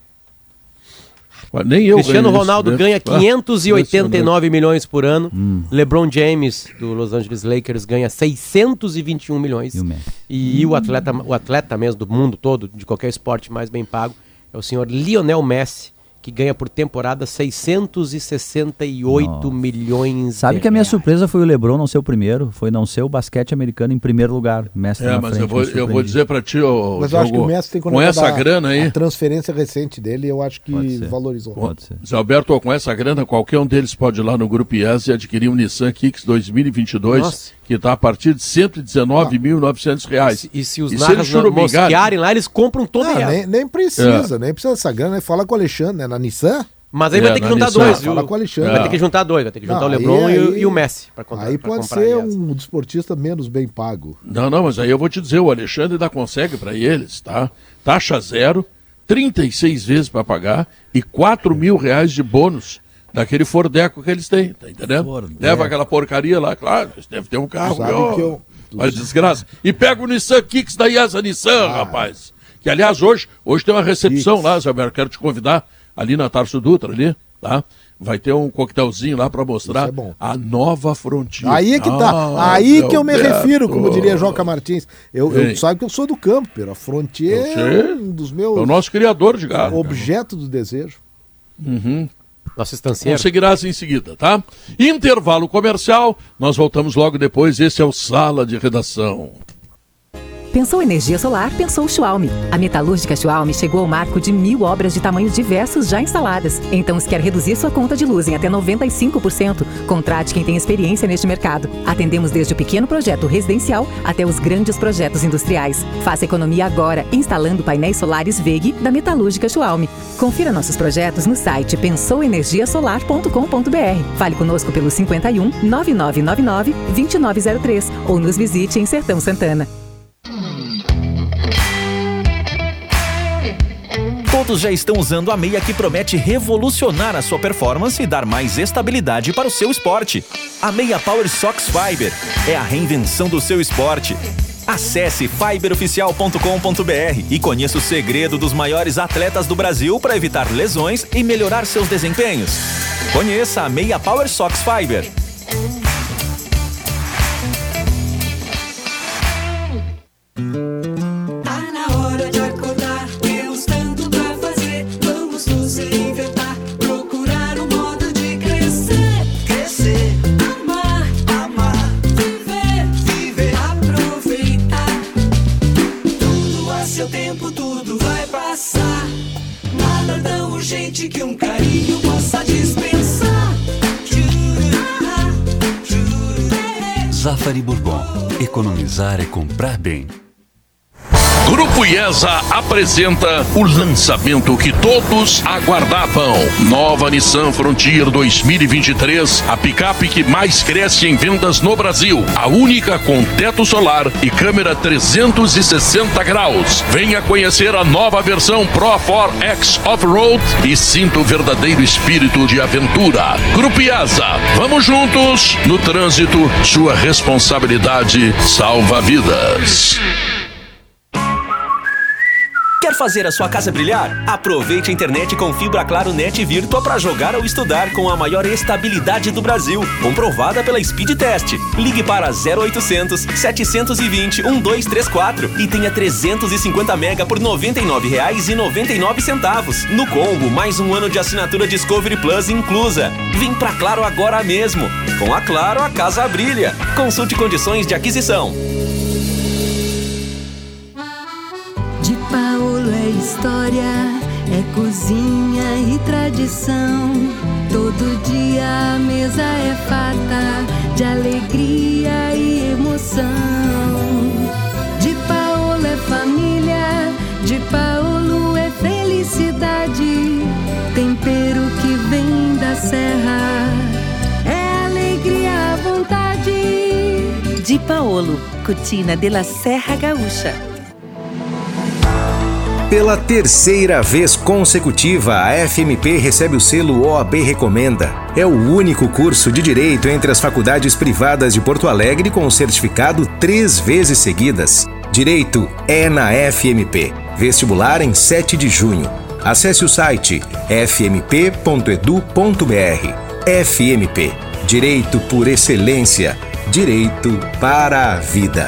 Nem eu Cristiano Ronaldo isso, né? ganha (laughs) Ah, 589 milhões por ano. Hum. LeBron James, do Los Angeles Lakers, ganha 621 milhões. E o? E o atleta, o atleta mesmo do mundo todo, de qualquer esporte mais bem pago, é o senhor Lionel Messi, que ganha por temporada 668 Nossa. milhões Sabe de que a minha reais. surpresa foi o LeBron não ser o primeiro, foi não ser o basquete americano em primeiro lugar. Tá É, na mas frente, eu vou, eu vou dizer pra ti, ô, Mas eu acho que o Messi tem com essa grana aí, A transferência recente dele, eu acho Pode que ser. valorizou. Pode ser. Zé Alberto, com essa grana, qualquer um deles pode ir lá no Grupo IES e adquirir um Nissan Kicks 2022, Nossa. Que está a partir de 119.900 reais. E se os E se narras churumingarem- mosquearem lá, eles compram todo Ah, real. nem, nem precisa, nem precisa dessa grana. né? Fala com o Alexandre, né? Na Nissan. Mas aí É, vai ter que juntar Nissan. dois, viu? Fala com o Alexandre. Vai ter que juntar dois, vai ter que juntar Não, o LeBron aí- e, aí- e o Messi para contar. Aí pra pode comprar ser um desportista menos bem pago. Não, não, mas aí eu vou te dizer, o Alexandre ainda consegue para eles, tá? Taxa zero, 36 vezes para pagar e 4 mil reais de bônus daquele Fordeco que eles têm, tá entendendo? Fordeco. Leva aquela porcaria lá, claro, devem ter um carro, Sabe ó, que eu- mas desgraça. E pega o Nissan Kicks da IESA Nissan, rapaz. Que, aliás, hoje, hoje tem uma recepção Kicks. lá, Zé Alberto, quero te convidar, ali na Tarso Dutra, ali, tá? Vai ter um coquetelzinho lá para mostrar é bom. a nova fronteira. Aí é que tá. Ah, aí que eu me refiro, como diria Joca Martins. Eu, eu sabe que eu sou do campo, pero a Frontier Eu é um dos É meus o nosso criador de gado. cara. objetos do desejo. Nosso estancieiro. Conseguirás em seguida, tá? Intervalo comercial, nós voltamos logo depois. Esse é o Sala de Redação. Pensou energia solar? Pensou Schwalm. A metalúrgica Schwalm chegou ao marco de mil obras de tamanhos diversos já instaladas. Então, se quer reduzir sua conta de luz em até 95%, contrate quem tem experiência neste mercado. Atendemos desde o pequeno projeto residencial até os grandes projetos industriais. Faça economia agora, instalando painéis solares VEG da metalúrgica Schwalm. Confira nossos projetos no site pensouenergiasolar.com.br. Fale conosco pelo 51 9999 2903 ou nos visite em Sertão Santana. Todos já estão usando a meia que promete revolucionar a sua performance e dar mais estabilidade para o seu esporte. A meia Power Sox Fiber é a reinvenção do seu esporte. Acesse fiberoficial.com.br e conheça o segredo dos maiores atletas do Brasil para evitar lesões e melhorar seus desempenhos. Conheça a meia Power Sox Fiber. Zafari Bourbon. Economizar é comprar bem. Grupo IESA apresenta o lançamento que todos aguardavam. Nova Nissan Frontier 2023, a picape que mais cresce em vendas no Brasil. A única com teto solar e câmera 360 graus. Venha conhecer a nova versão Pro 4X Off-Road e sinta o verdadeiro espírito de aventura. Grupo IESA, vamos juntos no trânsito. Sua responsabilidade salva vidas. Quer fazer a sua casa brilhar? Aproveite a internet com fibra Claro Net Virtua para jogar ou estudar com a maior estabilidade do Brasil, comprovada pela Speed Test. Ligue para 0800 720 1234 e tenha 350 mega por R$ 99,99 no combo, mais um ano de assinatura Discovery Plus inclusa. Vem pra Claro agora mesmo. Com a Claro, a casa brilha. Consulte condições de aquisição. É história, é cozinha e tradição. Todo dia a mesa é farta de alegria e emoção. De Paulo é família, de Paulo é felicidade. Tempero que vem da serra, é alegria à vontade. Di Paolo, Cucina della Serra Gaúcha. Pela terceira vez consecutiva, a FMP recebe o selo OAB Recomenda. É o único curso de direito entre as faculdades privadas de Porto Alegre com o certificado três vezes seguidas. Direito é na FMP. Vestibular em 7 de junho. Acesse o site fmp.edu.br. FMP Direito por Excelência. Direito para a vida.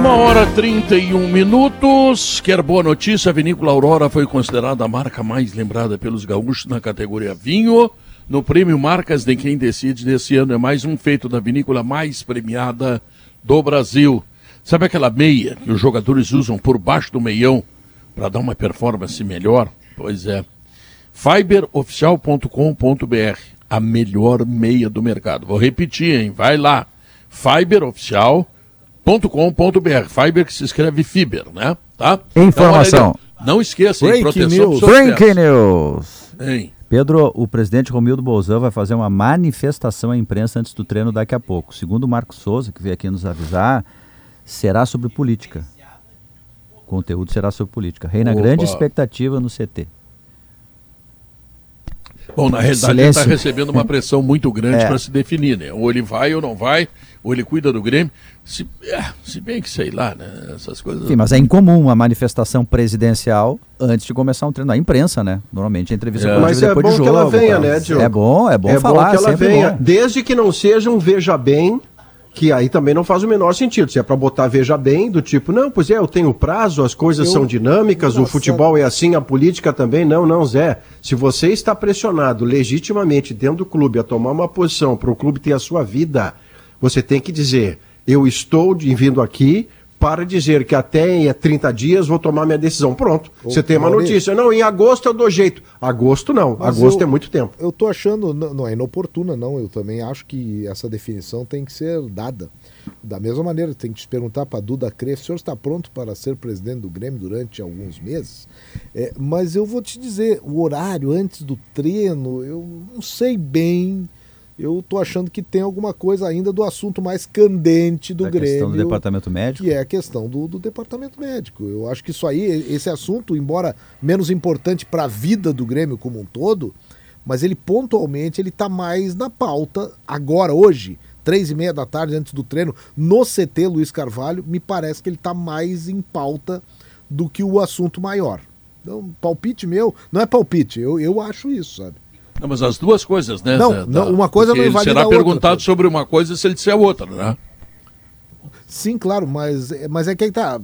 Uma hora e 31 minutos. Quer boa notícia? A Vinícola Aurora foi considerada a marca mais lembrada pelos gaúchos na categoria vinho. No prêmio Marcas de Quem Decide desse ano é mais um feito da vinícola mais premiada do Brasil. Sabe aquela meia que os jogadores usam por baixo do meião para dar uma performance melhor? Pois é. Fiberoficial.com.br A melhor meia do mercado. Vou repetir, hein? Vai lá. Fiberoficial.com.br Fiber que se escreve Fiber, né? Tá? Informação. Então, não esqueça, hein? Breaking proteção news. Breaking news. Hein? Pedro, o presidente Romildo Bolzan vai fazer uma manifestação à imprensa antes do treino daqui a pouco. Segundo o Marcos Souza, que veio aqui nos avisar, será sobre política. O conteúdo será sobre política. Reina Opa. grande expectativa no CT. Bom, na realidade ele está Silêncio. recebendo uma pressão muito grande É. para se definir, né? Ou ele vai ou não vai, ou ele cuida do Grêmio. Se, é, se bem que sei lá, né? Essas coisas. Sim, mas é incomum uma manifestação presidencial antes de começar um treino. Na imprensa, né? Normalmente a entrevista É. coletiva Mas é depois bom de que jogo. ela venha, né, Diogo? É bom, é bom é falar, bom que ela sempre venha, bom. desde que não seja um veja bem, que aí também não faz o menor sentido. Se é para botar veja bem, do tipo, não, pois é, eu tenho prazo, as coisas Eu- são dinâmicas, o Engraçado. futebol é assim, a política também. Não, não, Zé. Se você está pressionado legitimamente dentro do clube a tomar uma posição para o clube ter a sua vida, você tem que dizer, eu estou vindo aqui para dizer que até em 30 dias vou tomar minha decisão. Pronto. Ô, Você tem uma Maurício. notícia. Não, em agosto eu dou jeito. Agosto não. Mas agosto eu- é muito tempo. Eu tô achando, não, não é inoportuna, não. Eu também acho que essa definição tem que ser dada. Da mesma maneira, tem que te perguntar para Duda Cresce, o senhor está pronto para ser presidente do Grêmio durante alguns meses? É, mas eu vou te dizer, o horário antes do treino, eu não sei bem. Eu tô achando que tem alguma coisa ainda do assunto mais candente do Da Grêmio. questão do departamento médico. Que é a questão do, do departamento médico. Eu acho que isso aí, esse assunto, embora menos importante para a vida do Grêmio como um todo, mas ele pontualmente ele está mais na pauta agora, hoje, três e meia da tarde antes do treino, no CT Luiz Carvalho, me parece que ele está mais em pauta do que o assunto maior. Então, palpite meu, não é palpite, eu, eu acho isso, sabe? Não, mas as duas coisas, né? Não, Zé? não, uma coisa não ele invalida será a outra, perguntado Pedro. sobre uma coisa se ele disser outra, né? Sim, claro, mas, mas é que aí tá.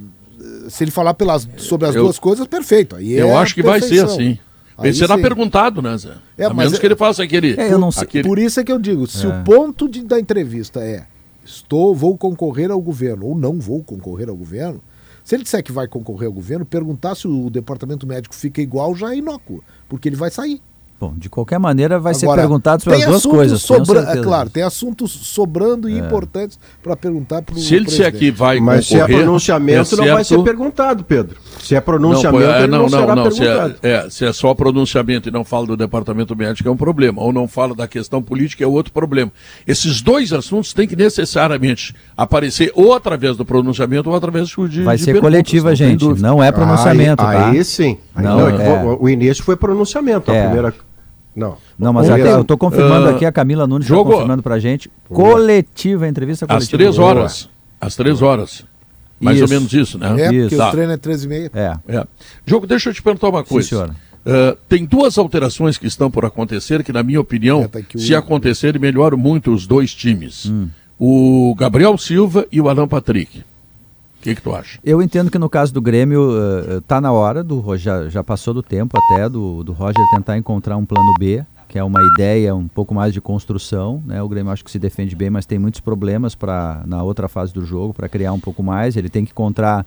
Se ele falar pelas, sobre as Eu- duas coisas, perfeito. Aí Eu é acho que vai ser perfeição. assim. Aí Ele será sim. perguntado, né, Zé? É, a menos é- que ele faça aquele. É, eu não sei. aquele- Por isso é que eu digo, se É. o ponto de- da entrevista é estou, vou concorrer ao governo ou não vou concorrer ao governo, se ele disser que vai concorrer ao governo, perguntar se o departamento médico fica igual já é inócuo, porque ele vai sair. Bom, de qualquer maneira vai ser Agora, perguntado sobre as duas coisas. sobra- É claro, tem assuntos sobrando e importantes para perguntar para o Se ele disser que vai Mas se é pronunciamento, é não vai ser certo- perguntado, Pedro. Se é Não, pronunciamento, é, ele não, não, será não, não. Se perguntado. é, é, se é só pronunciamento e não fala do departamento médico, é um problema. Ou não fala da questão política, é outro problema. Esses dois assuntos têm que necessariamente aparecer ou através do pronunciamento ou através de. Vai de ser coletiva, não gente. Não é pronunciamento, aí, tá? Aí sim. Não, não, é. o, o início foi pronunciamento. É. A primeira. Não. Não, mas eu tô confirmando ah, aqui, a Camila Nunes está confirmando pra gente. Coletiva, entrevista coletiva. Às três horas. Às três horas. Mais ou Isso. menos isso, né? É, porque Isso. Tá. o treino é 13 e meia. É. É. Jogo, deixa eu te perguntar uma coisa. senhora. Ah, tem duas alterações que estão por acontecer que, na minha opinião, É, tá o- se acontecerem, melhoram muito os dois times. Hum. O Gabriel Silva e o Alan Patrick. O que, que tu acha? Eu entendo que no caso do Grêmio eh, tá na hora do já, já passou do tempo até do, do Roger tentar encontrar um plano B, que é uma ideia um pouco mais de construção, né? O Grêmio acho que se defende bem, mas tem muitos problemas para na outra fase do jogo para criar um pouco mais. Ele tem que encontrar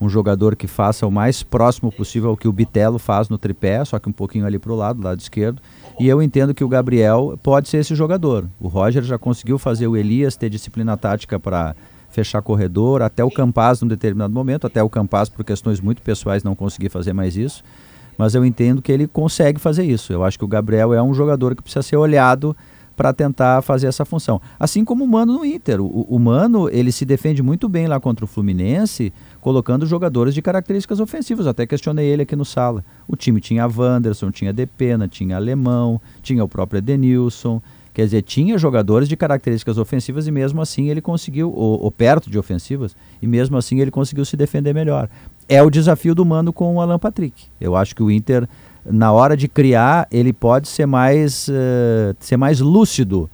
um jogador que faça o mais próximo possível ao que o Bitelo faz no tripé, só que um pouquinho ali para o lado, lado esquerdo. E eu entendo que o Gabriel pode ser esse jogador. O Roger já conseguiu fazer o Elias ter disciplina tática para fechar corredor, até o Campaz num determinado momento, até o Campaz por questões muito pessoais não conseguir fazer mais isso, mas eu entendo que ele consegue fazer isso. Eu acho que o Gabriel é um jogador que precisa ser olhado para tentar fazer essa função. Assim como o Mano no Inter. O, o Mano, ele se defende muito bem lá contra o Fluminense, colocando jogadores de características ofensivas. Até questionei ele aqui no sala. O time tinha Wanderson, tinha Depena, tinha Alemão, tinha o próprio Edenilson. Quer dizer, tinha jogadores de características ofensivas e mesmo assim ele conseguiu, ou, ou perto de ofensivas, e mesmo assim ele conseguiu se defender melhor. É o desafio do Mano com o Alan Patrick. Eu acho que o Inter na hora de criar, ele pode ser mais, uh, ser mais lúcido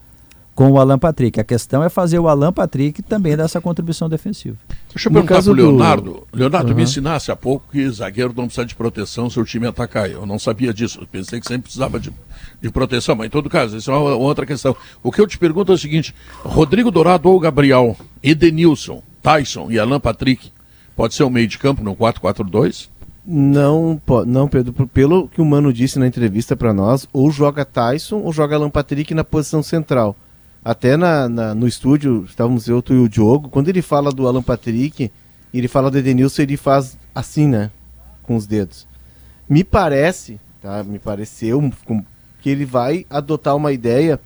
com o Alan Patrick. A questão é fazer o Alan Patrick também dessa contribuição defensiva. Deixa eu perguntar pro Leonardo. Do... Leonardo, uhum. me ensinasse há pouco que zagueiro não precisa de proteção se o time atacar. Eu não sabia disso. Eu pensei que sempre precisava de, de proteção, mas em todo caso, isso é uma outra questão. O que eu te pergunto é o seguinte: Rodrigo Dourado ou Gabriel, Edenilson, Tyson e Alan Patrick, pode ser um meio de campo no 4-4-2? Não, não, Pedro, pelo que o Mano disse na entrevista para nós, ou joga Tyson ou joga Alan Patrick na posição central. Até na, na, no estúdio, estávamos eu e o Diogo, quando ele fala do Alan Patrick, ele fala do Edenilson, ele faz assim, né? Com os dedos. Me parece, tá? Me pareceu que ele vai adotar uma ideia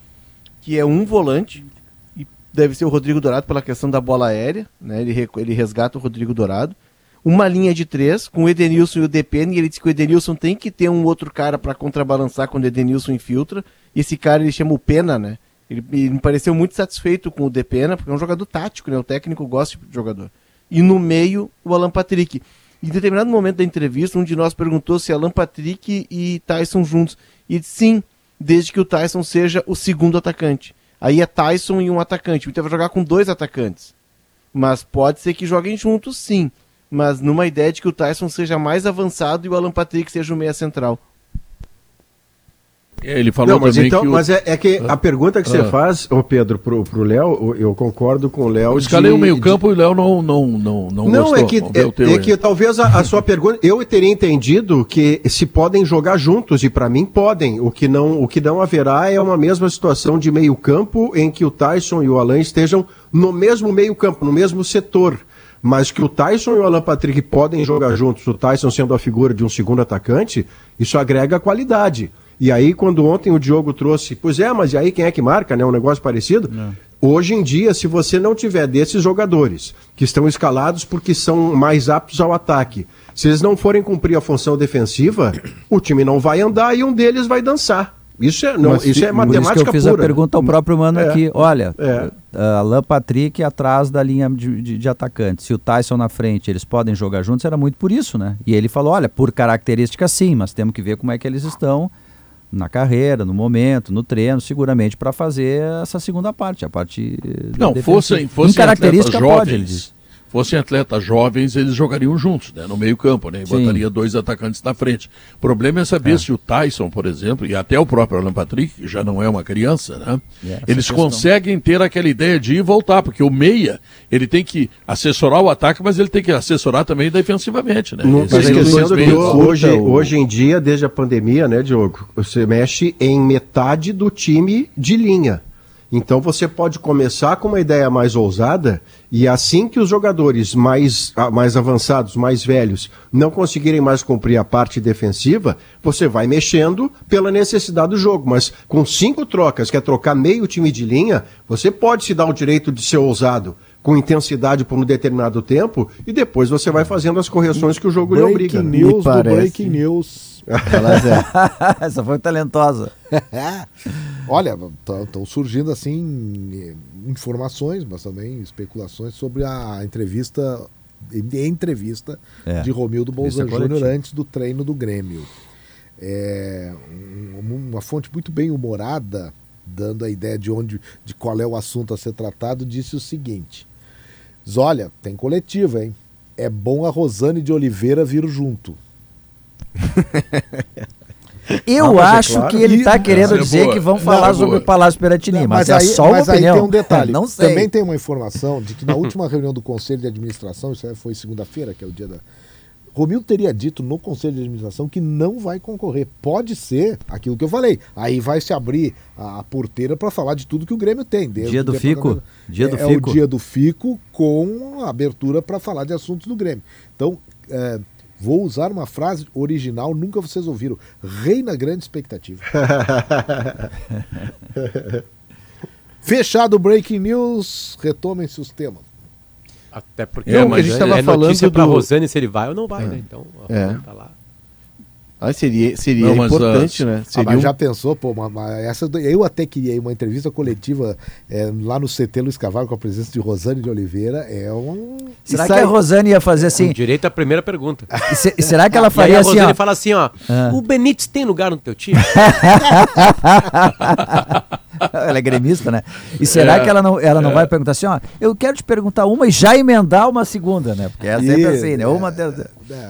que é um volante, e deve ser o Rodrigo Dourado pela questão da bola aérea, né? Ele, ele resgata o Rodrigo Dourado uma linha de três com o Edenilson e o Depene, e ele diz que o Edenilson tem que ter um outro cara para contrabalançar quando o Edenilson infiltra, esse cara ele chama o Pena, né? Ele, ele, me pareceu muito satisfeito com o Depena, porque é um jogador tático, né? O técnico gosta de jogador. E no meio, o Alan Patrick. Em determinado momento da entrevista, um de nós perguntou se Alan Patrick e Tyson juntos. E disse, sim, desde que o Tyson seja o segundo atacante. Aí é Tyson e um atacante. O Inter vai jogar com dois atacantes. Mas pode ser que joguem juntos, sim mas numa ideia de que o Tyson seja mais avançado e o Alan Patrick seja o meia central. Ele falou não, mas também então, que o... Mas é, é que a pergunta que você Ah. faz, ô Pedro, pro, pro Léo, eu concordo com o Léo. Eu escalei de- o meio de- campo e o Léo não, não, não, não, Não, gostou. é que, é, é que talvez a, a sua pergunta. Eu teria entendido que se podem jogar juntos, e para mim podem. O que, não, o que não haverá é uma mesma situação de meio-campo em que o Tyson e o Alan estejam no mesmo meio-campo, no mesmo setor. Mas que o Tyson e o Alan Patrick podem jogar juntos, o Tyson sendo a figura de um segundo atacante, isso agrega qualidade. E aí, quando ontem o Diogo trouxe, pois é, mas e aí quem é que marca, né? Um negócio parecido. Hoje em dia, se você não tiver desses jogadores que estão escalados porque são mais aptos ao ataque, se eles não forem cumprir a função defensiva, o time não vai andar e um deles vai dançar. Isso é, não, Mas isso é matemática isso que eu fiz pura. a pergunta ao próprio Mano É. aqui. Olha, É. Alan Patrick atrás da linha de, de, de atacante. Se o Tyson na frente, eles podem jogar juntos, era muito por isso, né? E ele falou, olha, por característica sim, mas temos que ver como é que eles estão na carreira, no momento, no treino, seguramente para fazer essa segunda parte, a parte eh, Não, fossem, fossem em característica pode, ele jovens, disse. Fossem atletas jovens, eles jogariam juntos, né, no meio campo, né, e Sim. botaria dois atacantes na frente. O problema é saber se o Tyson, por exemplo, e até o próprio Alan Patrick, que já não é uma criança, né, É, eles questão. conseguem ter aquela ideia de ir e voltar, porque o meia, ele tem que assessorar o ataque, mas ele tem que assessorar também defensivamente, né. Não tá Esses são os dois esquecendo que hoje, hoje em dia, desde a pandemia, né, Diogo, você mexe em metade do time de linha. Então você pode começar com uma ideia mais ousada e assim que os jogadores mais, ah, mais avançados, mais velhos, não conseguirem mais cumprir a parte defensiva, você vai mexendo pela necessidade do jogo. Mas com cinco trocas, que é trocar meio time de linha, você pode se dar o direito de ser ousado com intensidade por um determinado tempo e depois você vai fazendo as correções que o jogo lhe obriga. Breaking news do Breaking News. (laughs) Essa foi talentosa. (laughs) Olha, estão surgindo assim informações, mas também especulações sobre a entrevista, entrevista É, de Romildo Bolzan Júnior antes do treino do Grêmio. É um- uma fonte muito bem humorada, dando a ideia de onde, de qual é o assunto a ser tratado, disse o seguinte: diz, olha, tem coletiva, hein? É bom a Rosane de Oliveira vir junto. (laughs) Eu mas é acho claro. que ele está querendo é dizer boa. que vão Não, falar é sobre o Palácio Piratini, Não, mas, é aí, só uma mas aí opinião. tem um detalhe. (laughs) Não sei. Também tem uma informação de que na última reunião do Conselho de Administração, isso aí foi segunda-feira, que é o dia da. Romildo teria dito no Conselho de Administração que não vai concorrer. Pode ser aquilo que eu falei. Aí vai se abrir a, a porteira para falar de tudo que o Grêmio tem. desde Dia do Fico? Dia do é, é Fico. o dia do Fico com a abertura para falar de assuntos do Grêmio. Então, é, vou usar uma frase original, nunca vocês ouviram. Reina grande expectativa. (laughs) Fechado o Breaking News, retomem-se os temas. Até porque Não, é, a gente tava é falando notícia do- Rosane se ele vai ou não vai, né? Então, a É. Rosane tá lá. Ah, seria seria Não, mas, importante, ah, né? Ah, Seria mas um- já pensou, pô, mas, mas essa, do- eu até queria uma entrevista coletiva é, lá no CT Luiz Carvalho com a presença de Rosane de Oliveira. É um. Será E que sai- a Rosane ia fazer assim? Com direito à primeira pergunta. E se- e será que ela (laughs) E aí faria a assim, Rosane ó? fala assim, ó, Ah. o Benítez tem lugar no teu time? (laughs) ela é gremista, né? E será É, que ela não, ela não é. vai perguntar assim, ó? Eu quero te perguntar uma e já emendar uma segunda, né? Porque é sempre Isso, assim, né? Uma de- É,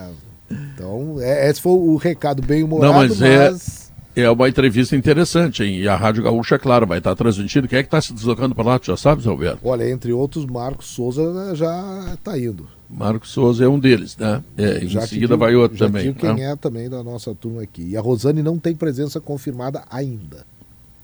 então, é, esse foi o recado bem humorado, Não, mas. mas é, é uma entrevista interessante, hein? E a Rádio Gaúcha, claro, vai estar transmitindo. Quem é que está se deslocando para lá? Tu já sabes, Alberto? Olha, entre outros, Marcos Souza né, já está indo. Marcos Souza é um deles, né? É, em Já seguida digo- vai outro já também. digo quem né? é também da nossa turma aqui. E a Rosane não tem presença confirmada ainda.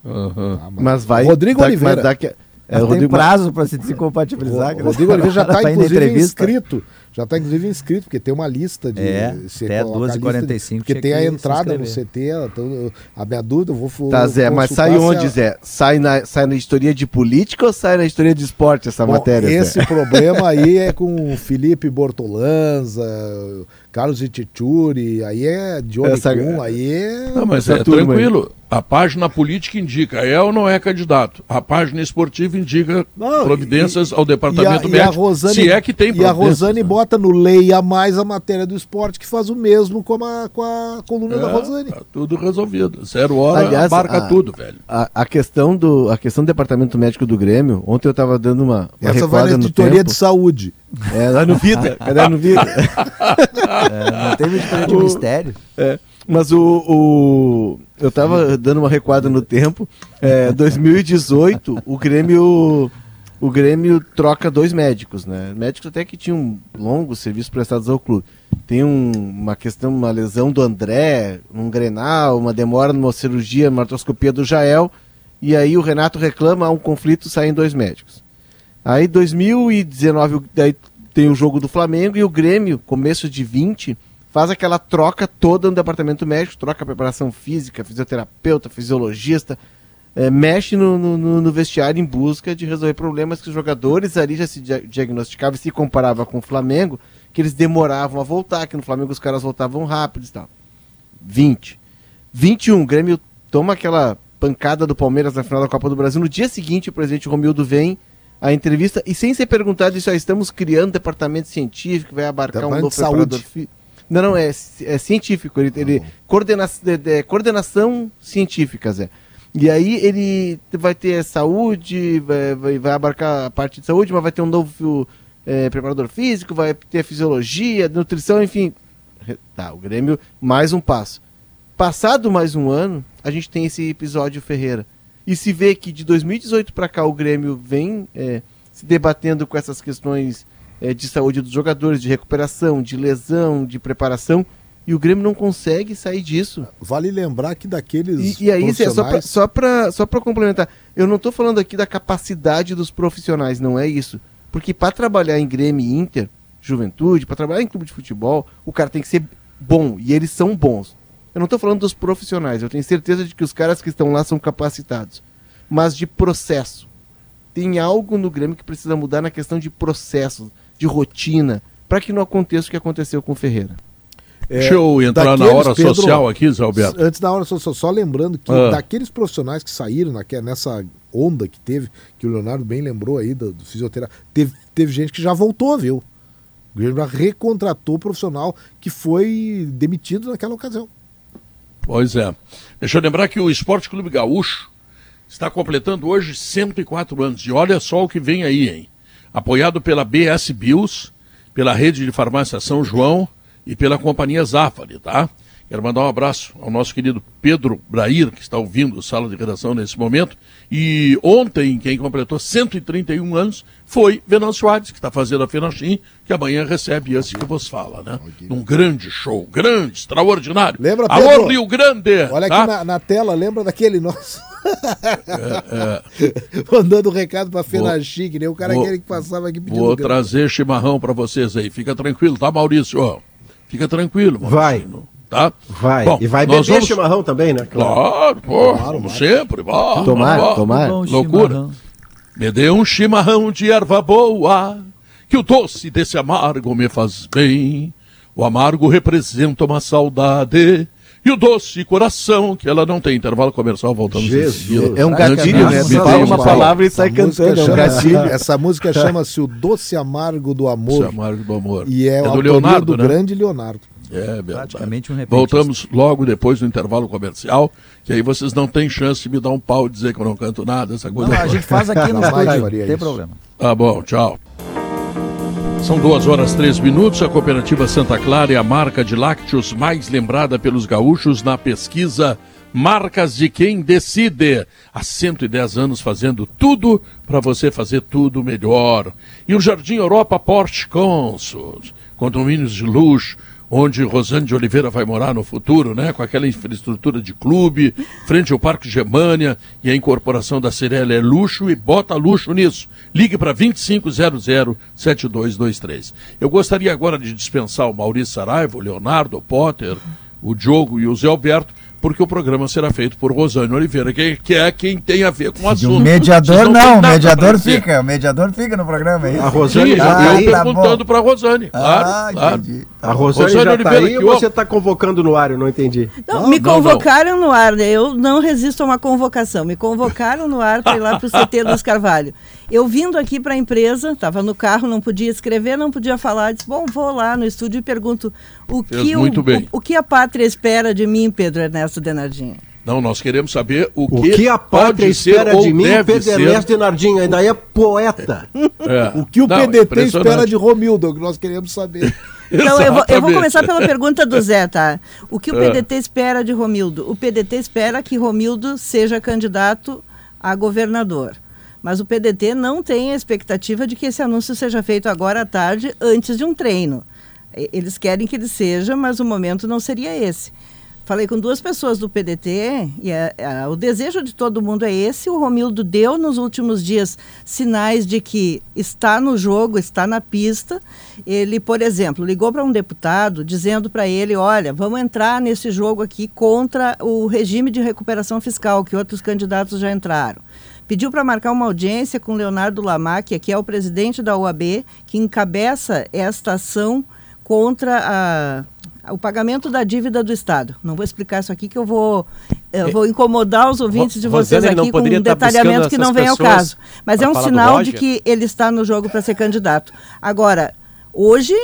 Aham. Tá, Mas vai. Rodrigo Oliveira. mas é, Ela tem Rodrigo- prazo para se desincompatibilizar. O Rodrigo Oliveira já está, na inclusive, entrevista. inscrito. Já está, inclusive, inscrito, porque tem uma lista de. É, até coloca a lista 2h45 de- Porque tinha tem a entrada no. CT. Então, a minha dúvida, eu vou. Tá, Zé, mas sai onde, a- Zé? Sai na, sai na história de política ou sai na história de esporte essa Bom, matéria, Esse Zé? problema aí é com o Felipe Bortolanza, Carlos Ititiuri, aí é Johnny Essa- Kuhn, aí é. Não, mas Essa é turma aí. tranquilo. A página política indica é ou não é candidato. A página esportiva indica Não, providências ao E a, departamento e a médico. Rosane, se é que tem e a Rosane né? bota no Leia Mais a matéria do esporte, que faz o mesmo com a, com a coluna da É, Rosane. tá tudo resolvido. Zero hora Aliás, abarca a- tudo, velho. A, a questão do, a questão do departamento médico do Grêmio, ontem eu tava dando uma, uma Essa vai na no editoria de saúde. É, lá no Vida. No Vida? (laughs) É, não teve editoria de mistério. É, mas o, o- Eu tava dando uma recuada no tempo. É, 2018, o Grêmio. O Grêmio troca dois médicos, né? Médicos até que tinham longos serviços prestados ao clube. Tem um- uma questão, uma lesão do André, um grenal, uma demora numa cirurgia, uma artroscopia do Jael. E aí o Renato reclama, há um conflito, saem dois médicos. Aí 2019 daí tem o jogo do Flamengo e o Grêmio, começo de 20, faz aquela troca toda no departamento médico, troca preparação física, fisioterapeuta, fisiologista, eh, mexe no, no- no- vestiário em busca de resolver problemas que os jogadores ali já se dia- diagnosticavam e se comparava com o Flamengo, que eles demoravam a voltar, que no Flamengo os caras voltavam rápido e tal. 20. 21, o Grêmio toma aquela pancada do Palmeiras na final da Copa do Brasil. No dia seguinte, o presidente Romildo vem à entrevista e sem ser perguntado isso, ó, estamos criando departamento científico, vai abarcar um Departamento novo de saúde. preparador fí- Não, não, é, é científico. Ele, ele coordena, de- de- coordenação científica, Zé. E aí ele vai ter saúde, vai, vai, vai abarcar a parte de saúde, mas vai ter um novo eh, preparador físico, vai ter fisiologia, nutrição, enfim. Tá, o Grêmio, mais um passo. Passado mais um ano, a gente tem esse episódio Ferreira. E se vê que de 2018 para cá o Grêmio vem eh, se debatendo com essas questões eh, de saúde dos jogadores, de recuperação, de lesão, de preparação, e o Grêmio não consegue sair disso. Vale lembrar que daqueles. E, e aí, pra, profissionais- só, pra, só pra complementar, eu não tô falando aqui da capacidade dos profissionais, não é isso. Porque para trabalhar em Grêmio e Inter, Juventude, para trabalhar em clube de futebol, o cara tem que ser bom, e eles são bons. Eu não tô falando dos profissionais, eu tenho certeza de que os caras que estão lá são capacitados. Mas de processo. Tem algo no Grêmio que precisa mudar na questão de processo, de rotina, para que não aconteça o que aconteceu com o Ferreira. É, Deixa eu entrar na hora Pedro, social aqui, Zé Alberto. Antes da hora social, só lembrando que Ah. daqueles profissionais que saíram naque- nessa onda que teve, que o Leonardo bem lembrou aí do, do fisioterapeuta, teve, teve gente que já voltou, viu? O Grêmio já recontratou o profissional que foi demitido naquela ocasião. Pois é. Deixa eu lembrar que o Esporte Clube Gaúcho está completando hoje 104 anos. E olha só o que vem aí, hein? Apoiado pela BS Bills, pela rede de farmácia São João e pela companhia Zafari, tá? Quero mandar um abraço ao nosso querido Pedro Brair, que está ouvindo o Sala de Redação nesse momento. E ontem, quem completou 131 anos foi Venâncio Soares, que está fazendo a Fenachim, que amanhã recebe esse que vos fala, né? Num grande show, grande, extraordinário. Lembra, Alô, Pedro? Rio Grande! Olha tá? aqui na, na tela, lembra daquele nosso. É, (laughs) Mandando recado pra Vou- Fenachi, que nem o cara vou- aquele que passava aqui pedindo Vou grana. trazer chimarrão para vocês aí. Fica tranquilo, tá, Maurício? Fica tranquilo, Maurício. Vai. Tá? Vai. Bom, e vai beber vamos- chimarrão também, né? Claro, pô, como sempre. Vá, Tomara, vá. tomara. Loucura. Me dê um chimarrão de erva boa, que o doce desse amargo me faz bem. O amargo representa uma saudade. E o doce coração, que ela não tem intervalo comercial, voltamos Jesus. É um gatilho, né? De- fala uma palavra e sai Essa música cantando, é um chama- gatilho. (laughs) Essa música chama-se O Doce Amargo do Amor. Doce Amargo do Amor. E é, É o do Leonardo, do né? grande Leonardo. É verdade. Praticamente um. Voltamos logo depois do intervalo comercial, que aí vocês não têm chance de me dar um pau e dizer que eu não canto nada, essa coisa. Não, a gente faz aqui no estúdio, não tem isso. problema. Tá bom, tchau. São duas horas três minutos. A Cooperativa Santa Clara é a marca de lácteos mais lembrada pelos gaúchos na pesquisa Marcas de Quem Decide. Há 110 anos fazendo tudo para você fazer tudo melhor. E o Jardim Europa Porsche Consult, condomínios de luxo, onde Rosane de Oliveira vai morar no futuro, né? Com aquela infraestrutura de clube, frente ao Parque Germânia e a incorporação da Cirela é luxo e bota luxo nisso. Ligue para 2500-7223. Eu gostaria agora de dispensar o Maurício Saraiva, o Leonardo, o Potter, o Diogo e o Zé Alberto, porque o programa será feito por Rosane Oliveira, que, que é quem tem a ver com o o assunto. mediador não, têm o mediador fica, o mediador fica no programa, é isso? A Rosane Sim, já eu tá aí? perguntando para a Rosane, claro, Ah, claro. entendi. A Rosane, Rosane já Oliveira, tá aí que ou você tá convocando no ar? Eu não entendi. Não, Não, me não, convocaram no ar, né? eu não resisto a uma convocação. Me convocaram no ar para ir lá para o CT Luiz Carvalho. Eu vindo aqui para a empresa, estava no carro, não podia escrever, não podia falar. Disse, bom, vou lá no estúdio e pergunto o Fez que, o, o, o que a pátria espera de mim, Pedro Ernesto Denardinho. Não, nós queremos saber o, O que a pode pátria espera de mim, Pedro ser. Ernesto Denardinho, ainda é poeta. (laughs) É. O que o Não, PDT espera de Romildo, é o que nós queremos saber. (laughs) Então, eu vou, eu vou começar pela pergunta do Zé, tá? O que o É. PDT espera de Romildo? O PDT espera que Romildo seja candidato a governador. Mas o PDT não tem a expectativa de que esse anúncio seja feito agora à tarde, antes de um treino. Eles querem que ele seja, mas o momento não seria esse. Falei com duas pessoas do PDT e é- é, o desejo de todo mundo é esse. O Romildo deu nos últimos dias sinais de que está no jogo, está na pista. Ele, por exemplo, ligou para um deputado dizendo para ele: olha, vamos entrar nesse jogo aqui contra o regime de recuperação fiscal, que outros candidatos já entraram. Pediu para marcar uma audiência com Leonardo Lamac, que é o presidente da OAB, que encabeça esta ação contra a, o pagamento da dívida do Estado. Não vou explicar isso aqui que eu vou, eu vou incomodar os ouvintes de vocês Rosane, não aqui com um tá detalhamento que não vem ao caso. Mas é um sinal de que ele está no jogo para ser candidato. Agora, hoje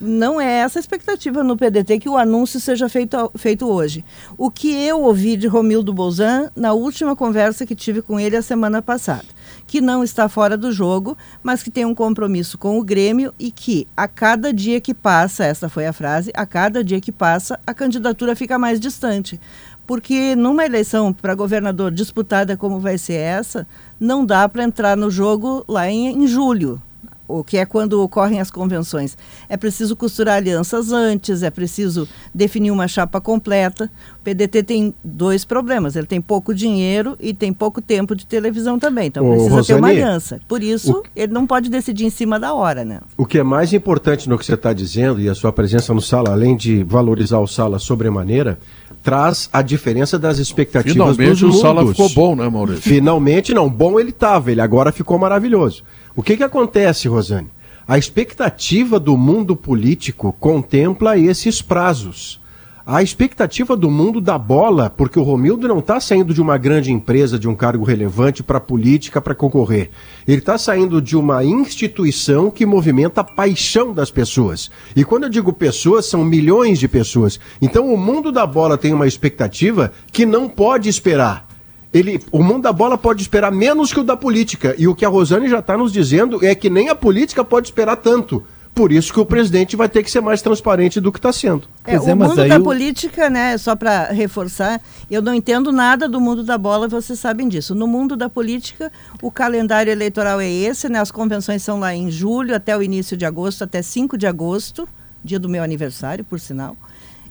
não é essa a expectativa no PDT que o anúncio seja feito, feito hoje. O que eu ouvi de Romildo Bolzan na última conversa que tive com ele a semana passada, que não está fora do jogo, mas que tem um compromisso com o Grêmio e que a cada dia que passa, essa foi a frase, a cada dia que passa, a candidatura fica mais distante. Porque numa eleição para governador disputada como vai ser essa, não dá para entrar no jogo lá em, em julho o que é quando ocorrem as convenções. É preciso costurar alianças antes, é preciso definir uma chapa completa. O PDT tem dois problemas: ele tem pouco dinheiro e tem pouco tempo de televisão também. Então Ô, precisa ter uma Rosane, aliança. Por isso, ele não pode decidir em cima da hora, né? O que é mais importante no que você está dizendo e a sua presença no sala, além de valorizar o sala sobremaneira, traz a diferença das expectativas Finalmente dos o Sala mundos. ficou bom, né, Maurício? Finalmente, não. Bom ele estava, ele agora ficou maravilhoso. O que, que acontece, Rosane? A expectativa do mundo político contempla esses prazos. A expectativa do mundo da bola, porque o Romildo não está saindo de uma grande empresa, de um cargo relevante para a política para concorrer. Ele está saindo de uma instituição que movimenta a paixão das pessoas. E quando eu digo pessoas, são milhões de pessoas. Então o mundo da bola tem uma expectativa que não pode esperar. Ele, o mundo da bola pode esperar menos que o da política. E o que a Rosane já está nos dizendo é que nem a política pode esperar tanto. Por isso que o presidente vai ter que ser mais transparente do que está sendo. É, o mundo da política, né, só para reforçar, eu não entendo nada do mundo da bola, vocês sabem disso. No mundo da política, o calendário eleitoral é esse, né, as convenções são lá em julho até o início de agosto, até 5 de agosto, dia do meu aniversário, por sinal.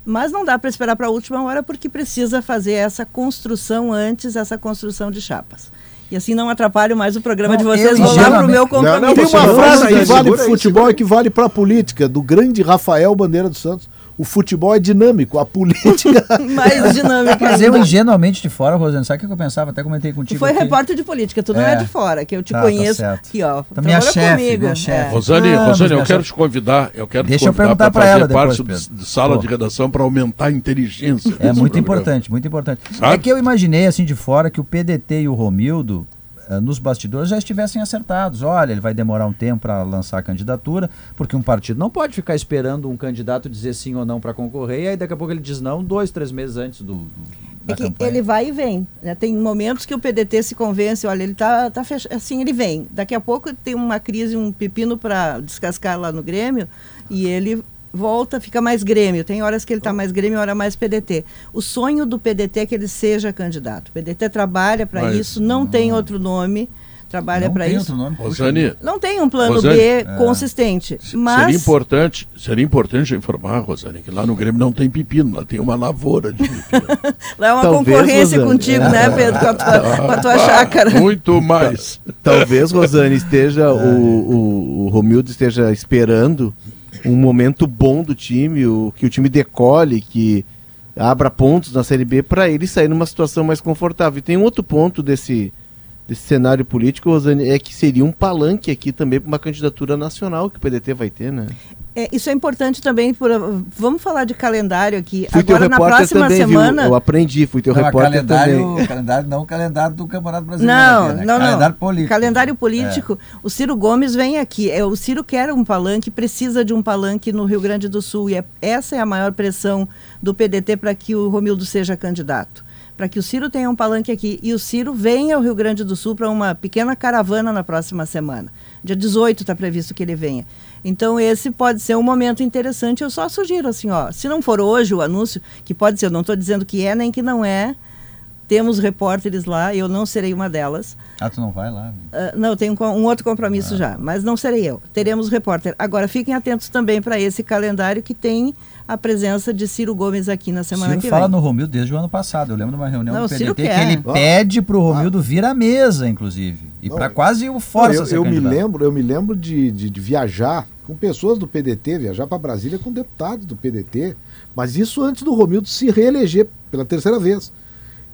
Mas não dá para esperar para a última hora porque precisa fazer essa construção antes, essa construção de chapas. E assim não atrapalho mais o programa de vocês. Vou lá pro meu compromisso. Tem uma frase que vale pro futebol e que vale pra política, do grande Rafael Bandeira dos Santos. O futebol é dinâmico, a política. (laughs) Mais (laughs) dinâmica. Mas eu, ingenuamente de fora, Rosane, sabe o que eu pensava? Até comentei contigo. Tu foi aqui. repórter de política, tu não é, É. de fora, que eu te Tá, tá conheço. certo. aqui, ó. Tá minha chefe, comigo. minha chefe. É. Rosane, Vamos, Rosane, eu quero chefe. te convidar, eu quero Deixa te eu convidar perguntar para pra fazer ela parte depois, de sala Pô. de redação para aumentar a inteligência. É muito programa. importante, muito importante. Sabe? É que eu imaginei assim de fora que o PDT e o Romildo nos bastidores já estivessem acertados. Olha, ele vai demorar um tempo para lançar a candidatura, porque um partido não pode ficar esperando um candidato dizer sim ou não para concorrer, e aí daqui a pouco ele diz não dois, três meses antes do, do- É que campanha. ele vai e vem. né? Tem momentos que o PDT se convence, olha, ele tá, tá fech... assim, ele vem. Daqui a pouco tem uma crise, um pepino para descascar lá no Grêmio e ele volta, fica mais Grêmio. Tem horas que ele está mais Grêmio, hora mais PDT. O sonho do PDT é que ele seja candidato. O PDT trabalha para isso, não tem outro nome, trabalha Não para tem isso. outro nome. Rosane, Não tem um plano Rosane, B é. consistente. seria Mas importante, seria importante informar, Rosane, que lá no Grêmio não tem pepino, lá tem uma lavoura de pepino. (laughs) lá é uma Talvez, concorrência Rosane. contigo, né, Pedro, com a tua, com a tua Ah, chácara. (laughs) Muito mais. Talvez, Rosane, esteja, (laughs) o, o, o Romildo esteja esperando um momento bom do time, o, que o time decole, que abra pontos na Série B para ele sair numa situação mais confortável. E tem um outro ponto desse, desse cenário político, Rosane, é que seria um palanque aqui também para uma candidatura nacional que o PDT vai ter, né? É, isso é importante também. Por, vamos falar de calendário aqui. Fui teu Agora, na próxima também, semana. viu? Eu aprendi, fui teu Não, repórter calendário, também. calendário, não o calendário do Campeonato Brasileiro. Não, aqui, né? não, calendário não. político. Calendário político. O Ciro Gomes vem aqui. É, o Ciro quer um palanque, precisa de um palanque no Rio Grande do Sul. E é- essa é a maior pressão do PDT para que o Romildo seja candidato. Para que o Ciro tenha um palanque aqui. E o Ciro venha ao Rio Grande do Sul para uma pequena caravana na próxima semana. Dia 18 está previsto que ele venha. Então, esse pode ser um momento interessante. Eu só sugiro assim, ó, se não for hoje o anúncio, que pode ser, eu não estou dizendo que é nem que não é, temos repórteres lá, eu não serei uma delas. Ah, tu não vai lá? Ah, não, eu tenho um, um outro compromisso Ah. já, mas não serei eu. Teremos repórter. Agora, fiquem atentos também para esse calendário que tem a presença de Ciro Gomes aqui na semana Ciro que fala vem. no Romildo desde o ano passado. Eu lembro de uma reunião Não, do o Ciro PDT que ele Ah. pede pro Romildo vir à mesa, inclusive. E para quase o força eu, a ser eu me lembro, eu me lembro de, de- de viajar com pessoas do PDT, viajar para Brasília com deputados do PDT, mas isso antes do Romildo se reeleger pela terceira vez.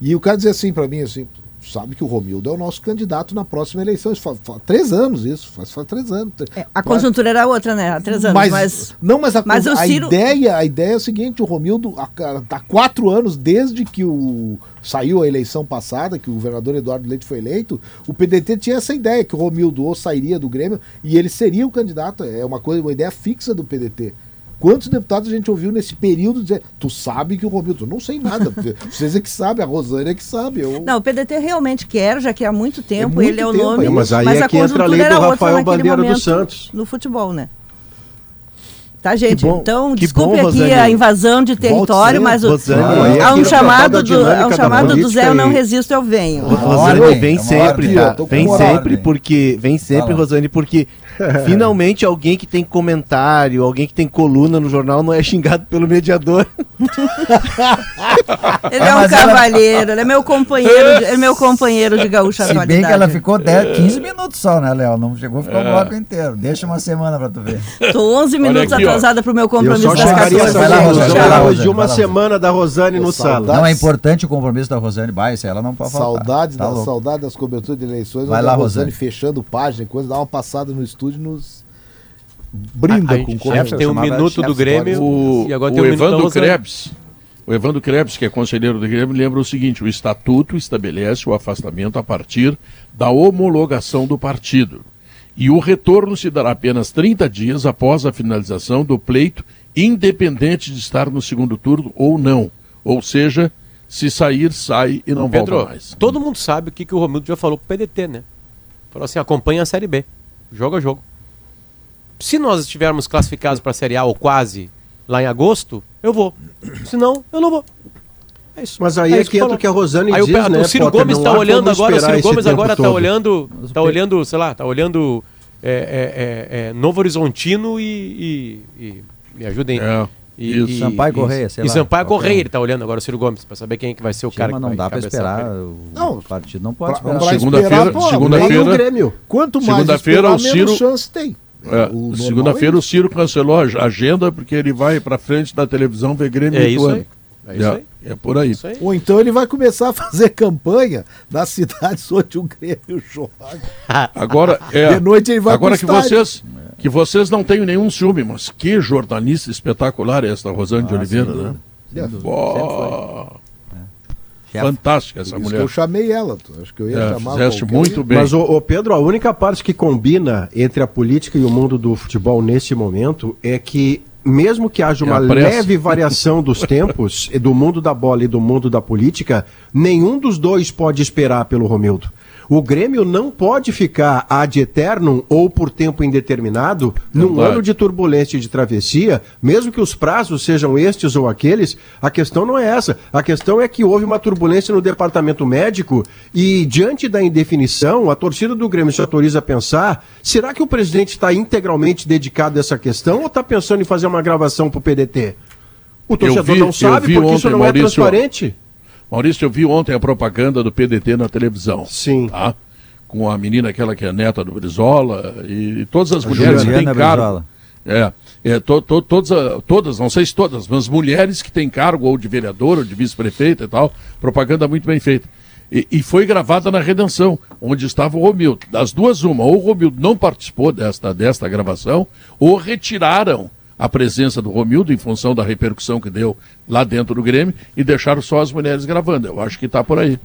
E o cara dizia assim para mim assim, sabe que o Romildo é o nosso candidato na próxima eleição. Isso faz, faz três anos isso, faz, faz três anos. É, A conjuntura era outra, né? Há três anos, mas, mas... não, mas a, mas a Ciro- ideia, a ideia é o seguinte, o Romildo há quatro anos desde que o saiu a eleição passada, que o governador Eduardo Leite foi eleito, o PDT tinha essa ideia que o Romildo ou sairia do Grêmio e ele seria o candidato. É uma coisa, uma ideia fixa do PDT. Quantos deputados a gente ouviu nesse período dizer, tu sabe que o Romildo, não sei nada, (laughs) vocês é que sabem, a Rosane é que sabe. Eu... Não, o PDT realmente quer, já que há muito tempo, muito ele é o tempo, nome, é, mas aí é a que entra a conjuntura lei do era outra Rafael naquele Bandeira dos momento Santos. No futebol, né? Tá, gente? bom, então, desculpe bom, aqui Rosane. a invasão de território, mas o, Rosane. É há um é chamado do, há um chamado do Zé, eu não resisto, eu venho. Rosane vem é sempre, tá? Vem sempre ordem. porque vem sempre. Rosane, porque (laughs) finalmente alguém que tem comentário, alguém que tem coluna no jornal não é xingado pelo mediador. Ele é um mas ela- cavalheiro, ele é meu companheiro, de, ele é meu companheiro de gaúcha Se bem que ela ficou 10, 15 minutos só, né, Léo? Não chegou o É. bloco inteiro. Deixa uma semana pra tu ver. Tô 11 minutos aqui, ó. atrasada pro meu Eu compromisso só das chegaria 14. Vai lá, Rosane, vai lá, depois Rosane, de uma semana da Rosane no sala. Não, é importante o compromisso da Rosane Baix, ela não pode faltar. Saudade, Tá da, saudade das coberturas de eleições, Vai lá, a Rosane Rosane. fechando página, e coisa, dá uma passada no estúdio e nos brinda A- a com comentários. tem um minuto do Grêmio O, e agora o tem um Evandro. Krebs, o Evandro Krebs, que é conselheiro do Grêmio, lembra o seguinte: o estatuto estabelece o afastamento a partir da homologação do partido. E o retorno se dará apenas 30 dias após a finalização do pleito, independente de estar no segundo turno ou não. Ou seja, se sair, sai e não Pedro, volta mais. todo mundo sabe o que, que o Romildo já falou pro PDT, né? Falou assim, acompanha a Série B. Jogo a jogo. Se nós estivermos classificados para a Série A ou quase lá em agosto, eu vou. Se não, eu não vou. É isso. Mas aí é, isso que entra o que a Rosane Aí o, diz, Pe- né, o Ciro Potter? Gomes está olhando agora, o Ciro Gomes agora está olhando, tá olhando, sei lá, tá olhando é, é, é, é, Novo Horizontino e, e- e- me ajudem. É, E, isso. Sampaio Correia, sei e lá, Sampaio qualquer Correia, um. ele tá olhando agora o Ciro Gomes, para saber quem é que vai ser o cara mas que não vai dá pra encabeçar esperar. O Não. partido não pode Pra- esperar. Segunda-feira- segunda-feira- nem o Grêmio. Quanto mais Segunda-feira esperar, o Ciro- menos chance tem. É, normal Segunda-feira é o Ciro cancelou a agenda porque ele vai pra frente da televisão ver Grêmio É e isso aí. É isso aí. É por aí. Isso aí. Ou então ele vai começar a fazer campanha nas cidades (laughs) onde o Grêmio joga. Agora, é, De noite ele vai agora que estádio. vocês que vocês não tenham nenhum ciúme, mas que jornalista espetacular é esta Rosane de Ah, Oliveira, sem né? dúvida. Chefe. Fantástica essa Por isso mulher. que eu chamei ela. tu- Acho que eu ia É, chamar fizeste muito bem. Mas, ô, ô, Pedro, a única parte que combina entre a política e o mundo do futebol neste momento é que, mesmo que haja É uma leve variação dos (laughs) tempos, e do mundo da bola e do mundo da política, nenhum dos dois pode esperar pelo Romildo. O Grêmio não pode ficar ad eternum ou por tempo indeterminado num Verdade. ano de turbulência e de travessia, mesmo que os prazos sejam estes ou aqueles, a questão não é essa. A questão é que houve uma turbulência no departamento médico e, diante da indefinição, a torcida do Grêmio se autoriza a pensar: será que o presidente está integralmente dedicado a essa questão ou está pensando em fazer uma gravação para o PDT? O torcedor vi- não sabe porque isso ontem, não Maurício, é transparente. Maurício, eu vi ontem a propaganda do PDT na televisão. Sim. Tá? Com a menina aquela que é neta do Brizola e, todas as A mulheres que têm Juliana cargo. É, é to, to- todas, todas, não sei se todas, mas mulheres que têm cargo ou de vereador ou de vice-prefeita e tal, propaganda muito bem feita. E, e foi gravada na Redenção, onde estava o Romildo. Das duas, uma, ou o Romildo não participou desta, desta gravação, ou retiraram a presença do Romildo em função da repercussão que deu lá dentro do Grêmio e deixaram só as mulheres gravando. Eu acho que está por aí.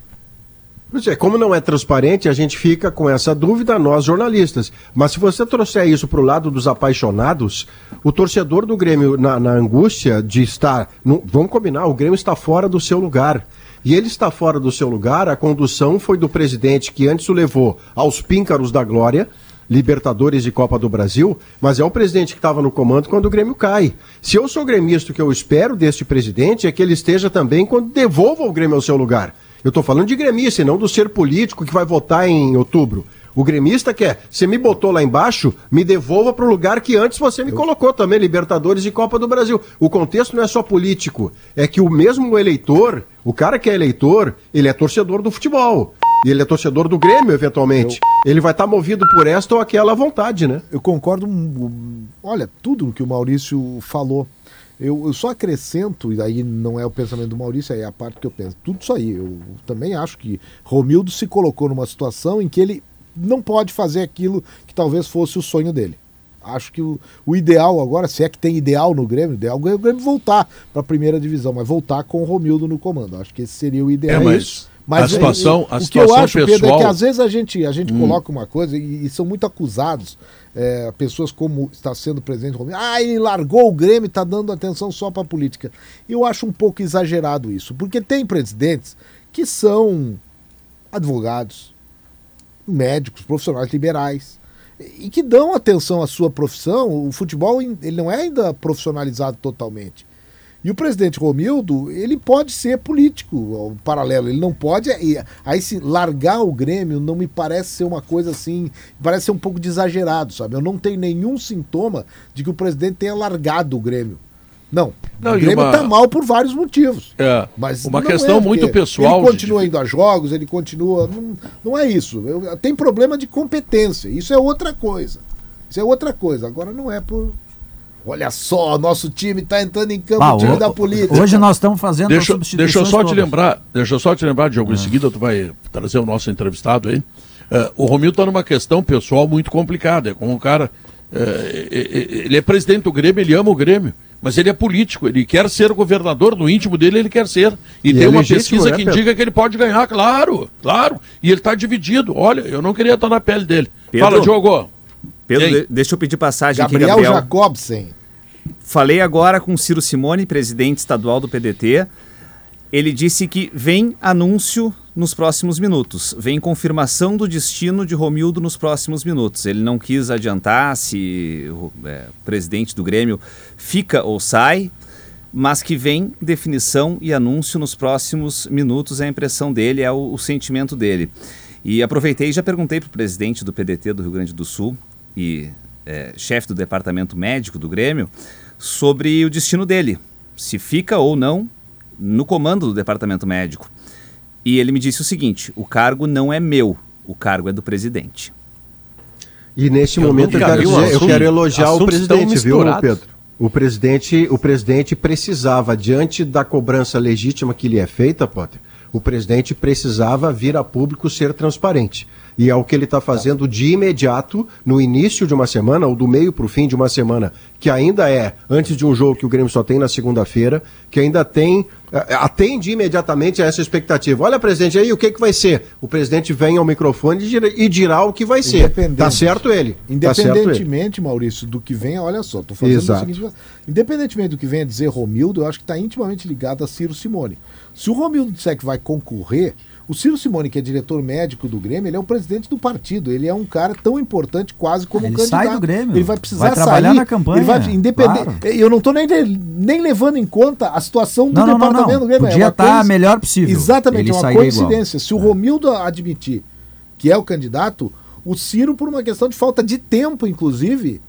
É, como não é transparente, a gente fica com essa dúvida, nós jornalistas. Mas se você trouxer isso para o lado dos apaixonados, o torcedor do Grêmio, na, na angústia de estar. no- vamos combinar, o Grêmio está fora do seu lugar. E ele está fora do seu lugar, a condução foi do presidente que antes o levou aos píncaros da glória. Libertadores e Copa do Brasil, mas é o presidente que estava no comando quando o Grêmio cai. Se eu sou gremista, o que eu espero deste presidente é que ele esteja também quando devolva o Grêmio ao seu lugar. Eu estou falando de gremista, e não do ser político que vai votar em outubro. O gremista quer, você me botou lá embaixo, me devolva para o lugar que antes você me colocou também, Libertadores e Copa do Brasil. O contexto não é só político, é que o mesmo eleitor, o cara que é eleitor, ele é torcedor do futebol. E ele é torcedor do Grêmio, eventualmente. Ele vai estar movido por esta ou aquela vontade, né? Eu concordo, um, olha, tudo que o Maurício falou. Eu, eu só acrescento, e aí não é o pensamento do Maurício, aí é a parte que eu penso. Tudo isso aí. Eu também acho que Romildo se colocou numa situação em que ele não pode fazer aquilo que talvez fosse o sonho dele. Acho que o, o ideal agora, se é que tem ideal no Grêmio, o ideal é o Grêmio voltar para a primeira divisão, mas voltar com o Romildo no comando. Acho que esse seria o ideal. É, mas Mas a situação- o, a o que situação eu acho, Pedro, é pessoal- que às vezes a gente, a gente Hum. coloca uma coisa e, e são muito acusados, é, pessoas como está sendo o presidente Romildo, ah, ele largou o Grêmio e está dando atenção só para a política. Eu acho um pouco exagerado isso, porque tem presidentes que são advogados, médicos, profissionais liberais, e que dão atenção à sua profissão. O futebol ele não é ainda profissionalizado totalmente. E o presidente Romildo, ele pode ser político, paralelo, ele não pode. e Aí se largar o Grêmio não me parece ser uma coisa assim, parece ser um pouco de exagerado, sabe? Eu não tenho nenhum sintoma de que o presidente tenha largado o Grêmio. Não. Não, o Grêmio uma- está mal por vários motivos. É, Mas uma questão é, muito pessoal. Ele continua indo a jogos, ele continua. Não, não é isso. Eu- tem problema de competência. Isso é outra coisa. Isso é outra coisa. Agora não é por. Olha só, nosso time está entrando em campo, Ah, o time o- da política. Hoje nós estamos fazendo Deixa, substituições deixa eu só te todas. lembrar, deixa eu só te lembrar, Diogo, em seguida tu vai trazer o nosso entrevistado aí. Eh, o Romildo está numa questão pessoal muito complicada. É como um cara. eh, ele é presidente do Grêmio, ele ama o Grêmio. Mas ele é político, ele quer ser governador, no íntimo dele ele quer ser. E, E tem é uma legítimo, pesquisa né, que Pedro? indica que ele pode ganhar, claro, claro. E ele está dividido. Olha, eu não queria estar na pele dele. Pedro? Fala, Diogo. Pedro, E de- deixa eu pedir passagem Gabriel, aqui, Gabriel. Jacobsen. Falei agora com Ciro Simone, presidente estadual do PDT. Ele disse que vem anúncio nos próximos minutos, vem confirmação do destino de Romildo nos próximos minutos. Ele não quis adiantar se o é, presidente do Grêmio fica ou sai, mas que vem definição e anúncio nos próximos minutos. É a impressão dele, é o, o sentimento dele. E aproveitei e já perguntei para o presidente do PDT do Rio Grande do Sul e é, chefe do departamento médico do Grêmio sobre o destino dele, se fica ou não no comando do departamento médico. E ele me disse o seguinte: o cargo não é meu, o cargo é do presidente. E neste Eu momento eu quero, dizer- eu quero elogiar o presidente, viu. Pedro? O presidente, o presidente precisava, diante da cobrança legítima que lhe é feita, Potter, o presidente precisava vir a público ser transparente. E é o que ele está fazendo de imediato, no início de uma semana, ou do meio para o fim de uma semana, que ainda é antes de um jogo que o Grêmio só tem na segunda-feira, que ainda tem. eh, Atende imediatamente a essa expectativa. Olha, presidente, aí o que, que vai ser? O presidente vem ao microfone e dirá, e dirá o que vai ser. Independente. Tá certo ele. Tá certo. Independentemente, Maurício, do que venha, olha só, tô fazendo Exato. o seguinte. Independentemente do que venha dizer Romildo, eu acho que está intimamente ligado a Ciro Simone. Se o Romildo disser que vai concorrer, o Ciro Simone, que é diretor médico do Grêmio, ele é o presidente do partido. Ele é um cara tão importante quase como Ele um candidato. sai do Grêmio. Ele vai precisar Vai trabalhar sair. na campanha, Ele vai, independente. claro. Eu não estou nem, nem levando em conta a situação do Não, não, não, departamento não. do Grêmio. Podia uma tá coinci- melhor possível. Exatamente, Ele é uma sairia igual. coincidência. Se o Romildo admitir que é o candidato, o Ciro, por uma questão de falta de tempo, inclusive,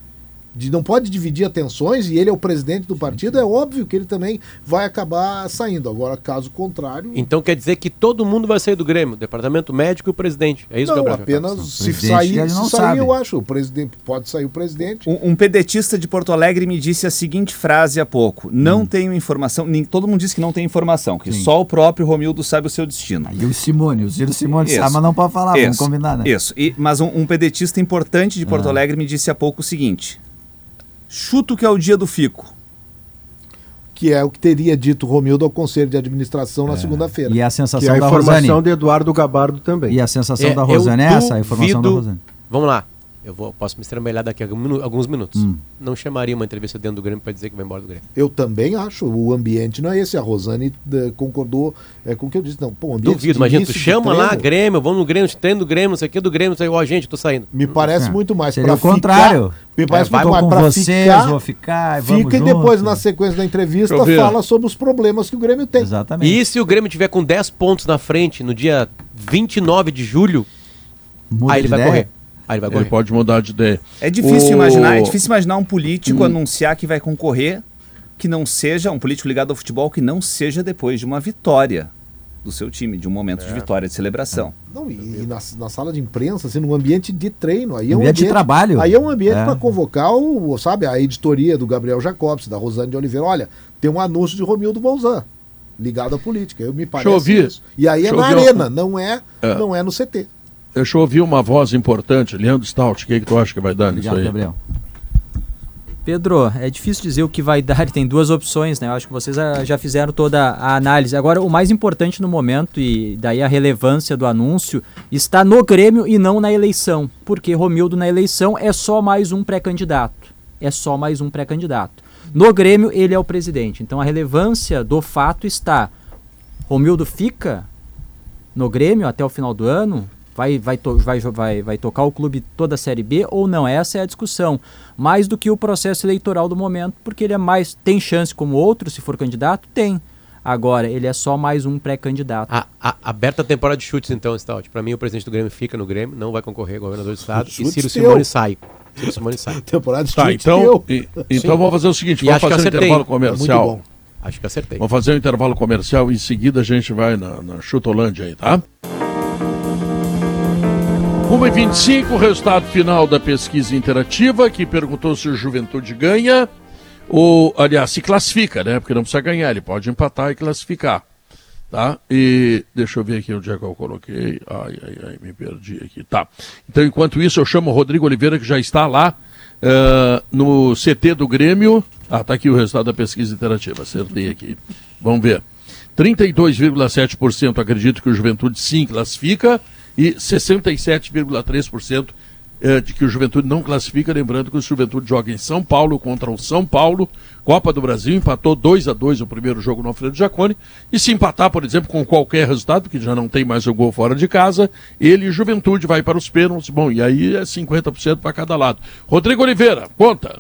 de não pode dividir atenções, e ele é o presidente do partido, é óbvio que ele também vai acabar saindo. Agora, caso contrário. Então quer dizer que todo mundo vai sair do Grêmio, departamento médico e o presidente. É isso, não, Gabriel? apenas se sair, se sair eu acho. O presidente pode sair o presidente. Um, um pedetista de Porto Alegre me disse a seguinte frase há pouco: Não tenho informação. Nem, todo mundo diz que não tem informação, que Hum. Sim. só o próprio Romildo sabe o seu destino. E o Simone, o Ciro Simone Isso. sabe, mas não pode falar, vamos Isso, combinar, né? Isso. E- mas um, um pedetista importante de Porto Ah. Alegre me disse há pouco o seguinte: chuto que é o dia do fico. Que é o que teria dito Romildo ao Conselho de Administração na segunda-feira. E a sensação Que é a da informação Rosane. de Eduardo Gabardo também. E a sensação É, da Rosane é essa, a informação da Rosane. Vamos lá. Eu vou, posso me estrambelhar daqui a alguns minutos. Hum. Não chamaria uma entrevista dentro do Grêmio para dizer que vai embora do Grêmio. Eu também acho. O ambiente não é esse. A Rosane eh, concordou eh, com o que eu disse. Não, pô, Duvido, imagina, tu chama lá Grêmio, vamos no Grêmio, treino do Grêmio, não sei o que do Grêmio, não sei, ó, gente, tô saindo. Me parece É. muito mais Seria pra o contrário. Ficar, me parece É, vai muito mais vocês, ficar, vou ficar, vamos Fica e depois, na sequência da entrevista, fala sobre os problemas que o Grêmio tem. Exatamente. E se o Grêmio tiver com 10 pontos na frente no dia 29 de julho, Muda aí ele vai ideia? correr. Aí ele vai Ele correr. pode mudar de ideia. É difícil O- imaginar, é difícil imaginar um político Hum. anunciar que vai concorrer que não seja um político ligado ao futebol que não seja depois de uma vitória do seu time, de um momento É. de vitória, de celebração. Não, e, e na, na sala de imprensa, assim, num ambiente de treino. Aí é um Ambiente de trabalho. Aí é um ambiente É. para convocar o, sabe, a editoria do Gabriel Jacobs, da Rosane de Oliveira. Olha, tem um anúncio de Romildo Bolzan ligado à política. Eu me parece eu ouvir. isso. E aí é Deixa na ouvir arena, não é, É. não é no CT. Deixa eu ouvir uma voz importante. Leandro Stout, o que, que tu acha que vai dar nisso Obrigado, aí? Gabriel. Pedro, é difícil dizer o que vai (laughs) dar, tem duas opções, né? Eu acho que vocês já fizeram toda a análise. Agora, o mais importante no momento, e daí a relevância do anúncio, está no Grêmio e não na eleição. Porque Romildo na eleição é só mais um pré-candidato. É só mais um pré-candidato. No Grêmio, ele é o presidente. Então a relevância do fato está. Romildo fica no Grêmio até o final do ano? Vai, vai, to- vai, vai, vai tocar o clube toda a Série B ou não? Essa é a discussão. Mais do que o processo eleitoral do momento, porque ele é mais. Tem chance como outro, se for candidato? Tem. Agora, ele é só mais um pré-candidato. A, a- aberta a temporada de chutes, então, Stout. Pra mim, o presidente do Grêmio fica no Grêmio, não vai concorrer governador do Estado. e Chutes Ciro teu. Simone sai. Ciro Simone sai. (laughs) Temporada de Tá, chute então, e- então vamos fazer o seguinte, vamos acho que fazer um acertei. intervalo comercial. Muito bom. Acho que acertei. Vamos fazer um intervalo comercial e em seguida a gente vai na, na Chutolândia aí, tá? 1h25, resultado final da pesquisa interativa que perguntou se o Juventude ganha ou, aliás, se classifica, né? Porque não precisa ganhar, ele pode empatar e classificar, tá? E deixa eu ver aqui onde é que eu coloquei. Ai, ai, ai, me perdi aqui. Tá. Então, enquanto isso, eu chamo o Rodrigo Oliveira, que já está lá eh, no CT do Grêmio. Ah, tá aqui o resultado da pesquisa interativa, acertei aqui. Vamos ver. 32,7% acredito que o Juventude sim classifica e 67,3% eh, de que o Juventude não classifica, lembrando que o Juventude joga em São Paulo contra o São Paulo, Copa do Brasil, empatou 2 a 2 o primeiro jogo no Alfredo Jaconi, e se empatar, por exemplo, com qualquer resultado, porque já não tem mais o gol fora de casa, ele Juventude vai para os pênaltis, bom, e aí é 50% para cada lado. Rodrigo Oliveira, conta.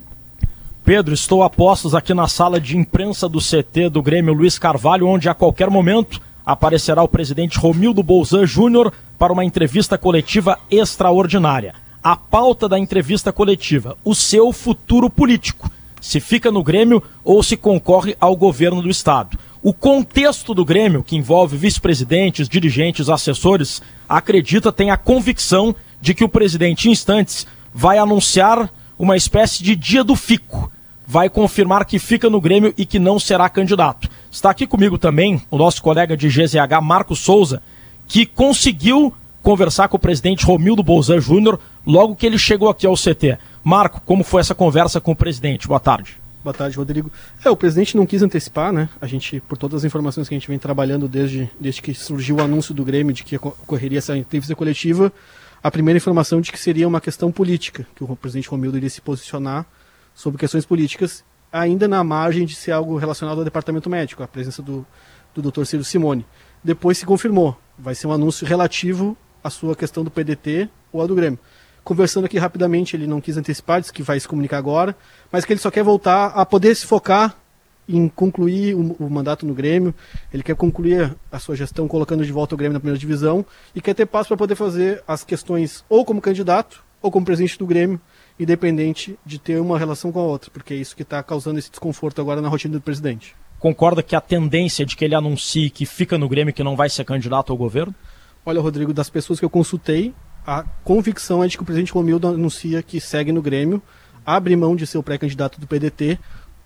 Pedro, estou a postos aqui na sala de imprensa do CT do Grêmio Luiz Carvalho, onde a qualquer momento aparecerá o presidente Romildo Bolzan Júnior para uma entrevista coletiva extraordinária. A pauta da entrevista coletiva: o seu futuro político. Se fica no Grêmio ou se concorre ao governo do Estado. O contexto do Grêmio, que envolve vice-presidentes, dirigentes, assessores, acredita, tem a convicção de que o presidente, em instantes, vai anunciar uma espécie de dia do fico. Vai confirmar que fica no Grêmio e que não será candidato. Está aqui comigo também o nosso colega de GZH, Marco Souza, que conseguiu conversar com o presidente Romildo Bolzan Júnior logo que ele chegou aqui ao CT. Marco, como foi essa conversa com o presidente? Boa tarde. Boa tarde, Rodrigo. É, o presidente não quis antecipar, né? A gente, por todas as informações que a gente vem trabalhando desde, desde que surgiu o anúncio do Grêmio de que ocorreria essa entrevista coletiva, a primeira informação de que seria uma questão política, que o presidente Romildo iria se posicionar sobre questões políticas, ainda na margem de ser algo relacionado ao departamento médico, a presença do, do Dr. Ciro Simone. Depois se confirmou, vai ser um anúncio relativo à sua questão do PDT ou à do Grêmio. Conversando aqui rapidamente, ele não quis antecipar, disse que vai se comunicar agora, mas que ele só quer voltar a poder se focar em concluir o, o mandato no Grêmio. Ele quer concluir a sua gestão colocando de volta o Grêmio na primeira divisão e quer ter passo para poder fazer as questões ou como candidato ou como presidente do Grêmio, independente de ter uma relação com a outra, porque é isso que está causando esse desconforto agora na rotina do presidente. Concorda que a tendência de que ele anuncie que fica no Grêmio e que não vai ser candidato ao governo? Olha, Rodrigo, das pessoas que eu consultei, a convicção é de que o presidente Romildo anuncia que segue no Grêmio, abre mão de ser o pré-candidato do PDT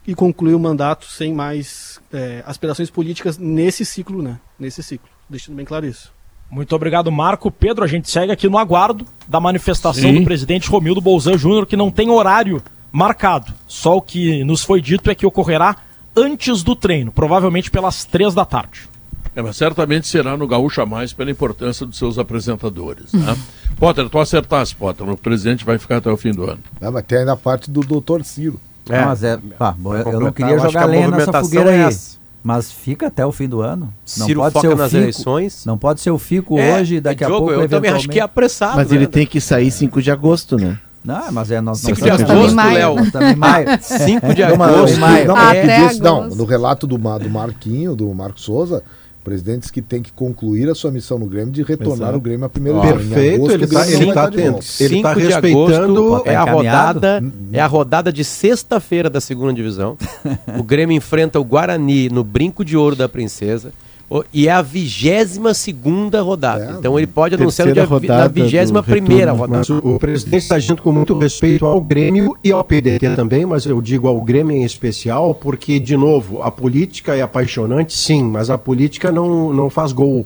e conclui o mandato sem mais é, aspirações políticas nesse ciclo, né? Nesse ciclo. Deixando bem claro isso. Muito obrigado, Marco. Pedro, a gente segue aqui no aguardo da manifestação Sim. do presidente Romildo Bolzan Júnior, que não tem horário marcado. Só o que nos foi dito é que ocorrerá antes do treino, provavelmente pelas três da tarde. É, mas certamente será no Gaúcha Mais pela importância dos seus apresentadores. Né? (laughs) Potter, tu acertasse, Potter. O presidente vai ficar até o fim do ano. Não, mas tem ainda a parte do doutor Ciro. É. Mas é, pá, bom, eu, eu não queria eu jogar que a lenha nessa movimentação fogueira é aí. essa. Mas fica até o fim do ano. Não Ciro pode foca ser o nas fico, eleições. Não pode ser o fico É, hoje, daqui a Diogo, pouco eu também acho que é apressado. Mas né? ele tem que sair 5 de agosto, né? Não, mas é nós 5 nós de agosto, Léo. estamos em maio. (laughs) 5 de agosto. Não, não, Até no relato do, do Marquinho, do Marco Souza, o presidente disse que tem que concluir a sua missão no Grêmio de retornar Exato. o Grêmio à primeira Perfeito, divisão. Em agosto, ele Grêmio tá- ele tá. Ele tá 5 de respeitando- agosto é a rodada é a rodada de sexta-feira da segunda divisão. (laughs) o Grêmio enfrenta o Guarani no Brinco de Ouro da Princesa. E é a vigésima segunda rodada. então ele pode anunciar no dia, na vigésima primeira rodada. Mas o, o presidente está agindo com muito respeito ao Grêmio e ao PDT também, mas eu digo ao Grêmio em especial, porque, de novo, a política é apaixonante, sim, mas a política não, não faz gol.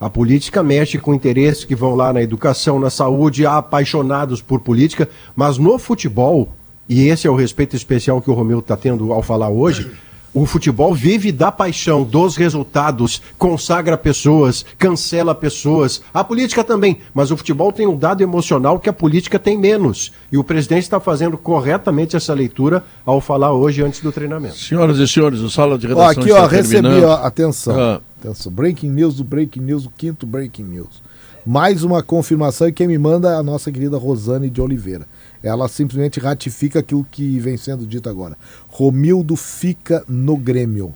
A política mexe com interesses que vão lá na educação, na saúde, há apaixonados por política, mas no futebol, e esse é o respeito especial que o Romeu está tendo ao falar hoje, o futebol vive da paixão, dos resultados, consagra pessoas, cancela pessoas. A política também, mas o futebol tem um dado emocional que a política tem menos. E o presidente está fazendo corretamente essa leitura ao falar hoje antes do treinamento. Senhoras e senhores, o Sala de Ó, Redação aqui, está ó, recebi, terminando. ó, atenção. Ah. Atenção. Breaking news do Breaking News, o quinto Breaking News. Mais uma confirmação e quem me manda é a nossa querida Rosane de Oliveira. Ela simplesmente ratifica aquilo que vem sendo dito agora. Romildo fica no Grêmio.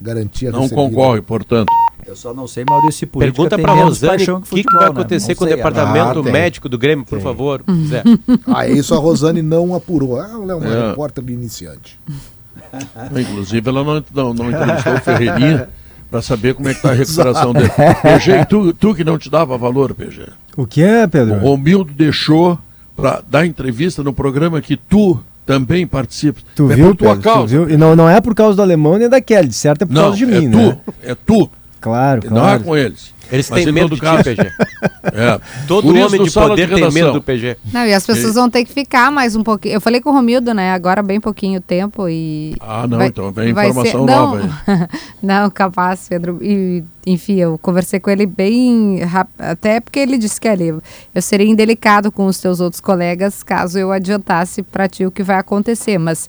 Garantia Não recebida. concorre, portanto. Eu só não sei, Maurício, se política Pergunta tem para Rosane o que, que vai né? acontecer Não com o departamento Ah, tem. médico do Grêmio, por favor, Zé. Ah, isso a Rosane não apurou. Ah, ela é uma É. repórter iniciante. Inclusive, ela não, não, não entrevistou o Ferreirinha para saber como é que está a recuperação dele. (laughs) PG, tu, tu que não te dava valor, PG. O que é, Pedro? O Romildo deixou para dar entrevista no programa que tu também participas. Tu é viu, por tua Pedro? Tu causa. viu? E não, não é por causa do alemão nem da Kelly, certo? É por Não, causa de é mim, tu, né? é tu. Claro, Não é claro. com eles. Eles têm em medo de caso- PG. (laughs) É. Todo Por homem de poder tem medo do PG. Não, e as pessoas vão ter que ficar mais um pouquinho. Eu falei com o Romildo, né? Agora bem pouquinho tempo e. Ah, não, então vem informação não, nova (laughs) não, capaz, Pedro. E, enfim, eu conversei com ele bem rápido, até porque ele disse que ali, eu seria indelicado com os teus outros colegas caso eu adiantasse para ti o que vai acontecer, mas.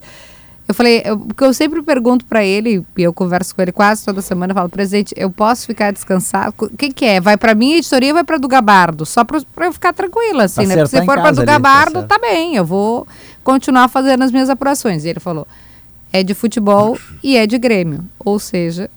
Eu falei, eu, porque eu sempre pergunto para ele, e eu converso com ele quase toda semana, eu falo, presidente, eu posso ficar descansado? O que, que é? Vai para minha editoria ou vai para do Gabardo? Só para eu ficar tranquila, assim, Pra né? Acertar se em for para do ali, tá Gabardo, certo. tá bem, eu vou continuar fazendo as minhas apurações. E ele falou, é de futebol e é de Grêmio. Ou seja,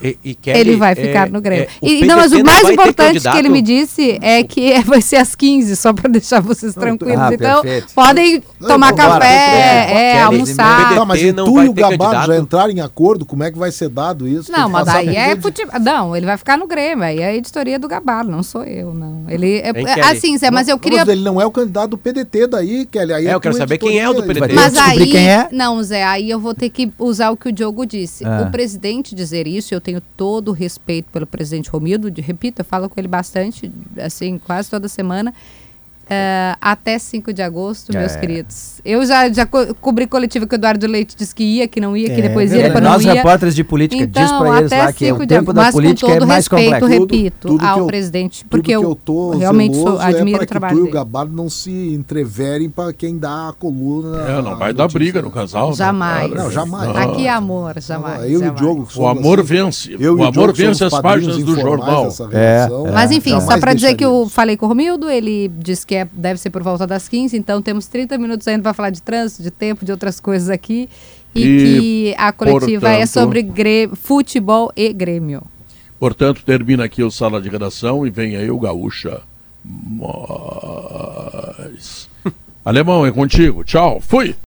E- e Kelly, ele vai ficar é- no Grêmio. é, e, não, mas o mais importante que ele me disse é que é- vai ser às 15, só para deixar vocês tranquilos. Ah, então, perfeito. podem tomar vambora, café, vambora. é, Kelly, almoçar. Tá, mas e não tu e o candidato? já entraram em acordo? Como é que vai ser dado isso? Não, mas daí é futebol. Não, ele vai ficar no Grêmio. Aí é a editoria do Gabardo, não sou eu, não. Ele é, Hein, é- assim, Zé, mas eu Não, queria. Mas ele não é o candidato do PDT daí, Kelly. Aí É, eu quero saber quem é o do PDT. Mas aí, é. não, Zé, aí eu vou ter que usar o que o Diogo disse. Ah. O presidente dizer isso, eu tenho todo o respeito pelo presidente Romildo, de- repito, eu falo com ele bastante, assim, quase toda semana. Eh, até 5 de agosto, meus É. queridos. Eu já, já co cobri coletiva que o Eduardo Leite disse que ia, que não ia, que É, depois ia, depois não Nós, ia. repórteres de política, diz então, pra eles até lá que é o 5 de tempo agosto, da mas política com é todo mais respeito, complexo. repito, Tudo que ao eu- presidente, tudo porque que eu, tô realmente sou- zeloso admiro é o trabalho que tu e o dele. Gabardo não se entreverem para quem dá a coluna. É, não vai dar briga no casal. né? Jamais. Não, jamais. Aqui é amor, jamais. eu e o jamais. Diogo O amor assim, vence. eu O amor vence as páginas do jornal. É. Mas enfim, só Jamais para dizer que eu falei com o Romildo, ele disse que é- deve ser por volta das 15, então temos 30 minutos ainda para falar de trânsito, de tempo, de outras coisas aqui. E, E, que a coletiva é portanto- sobre Grê- futebol e Grêmio. Portanto, termina aqui o Sala de Redação e vem aí o Gaúcha. Mas... (laughs) Alemão, é contigo. Tchau. Fui.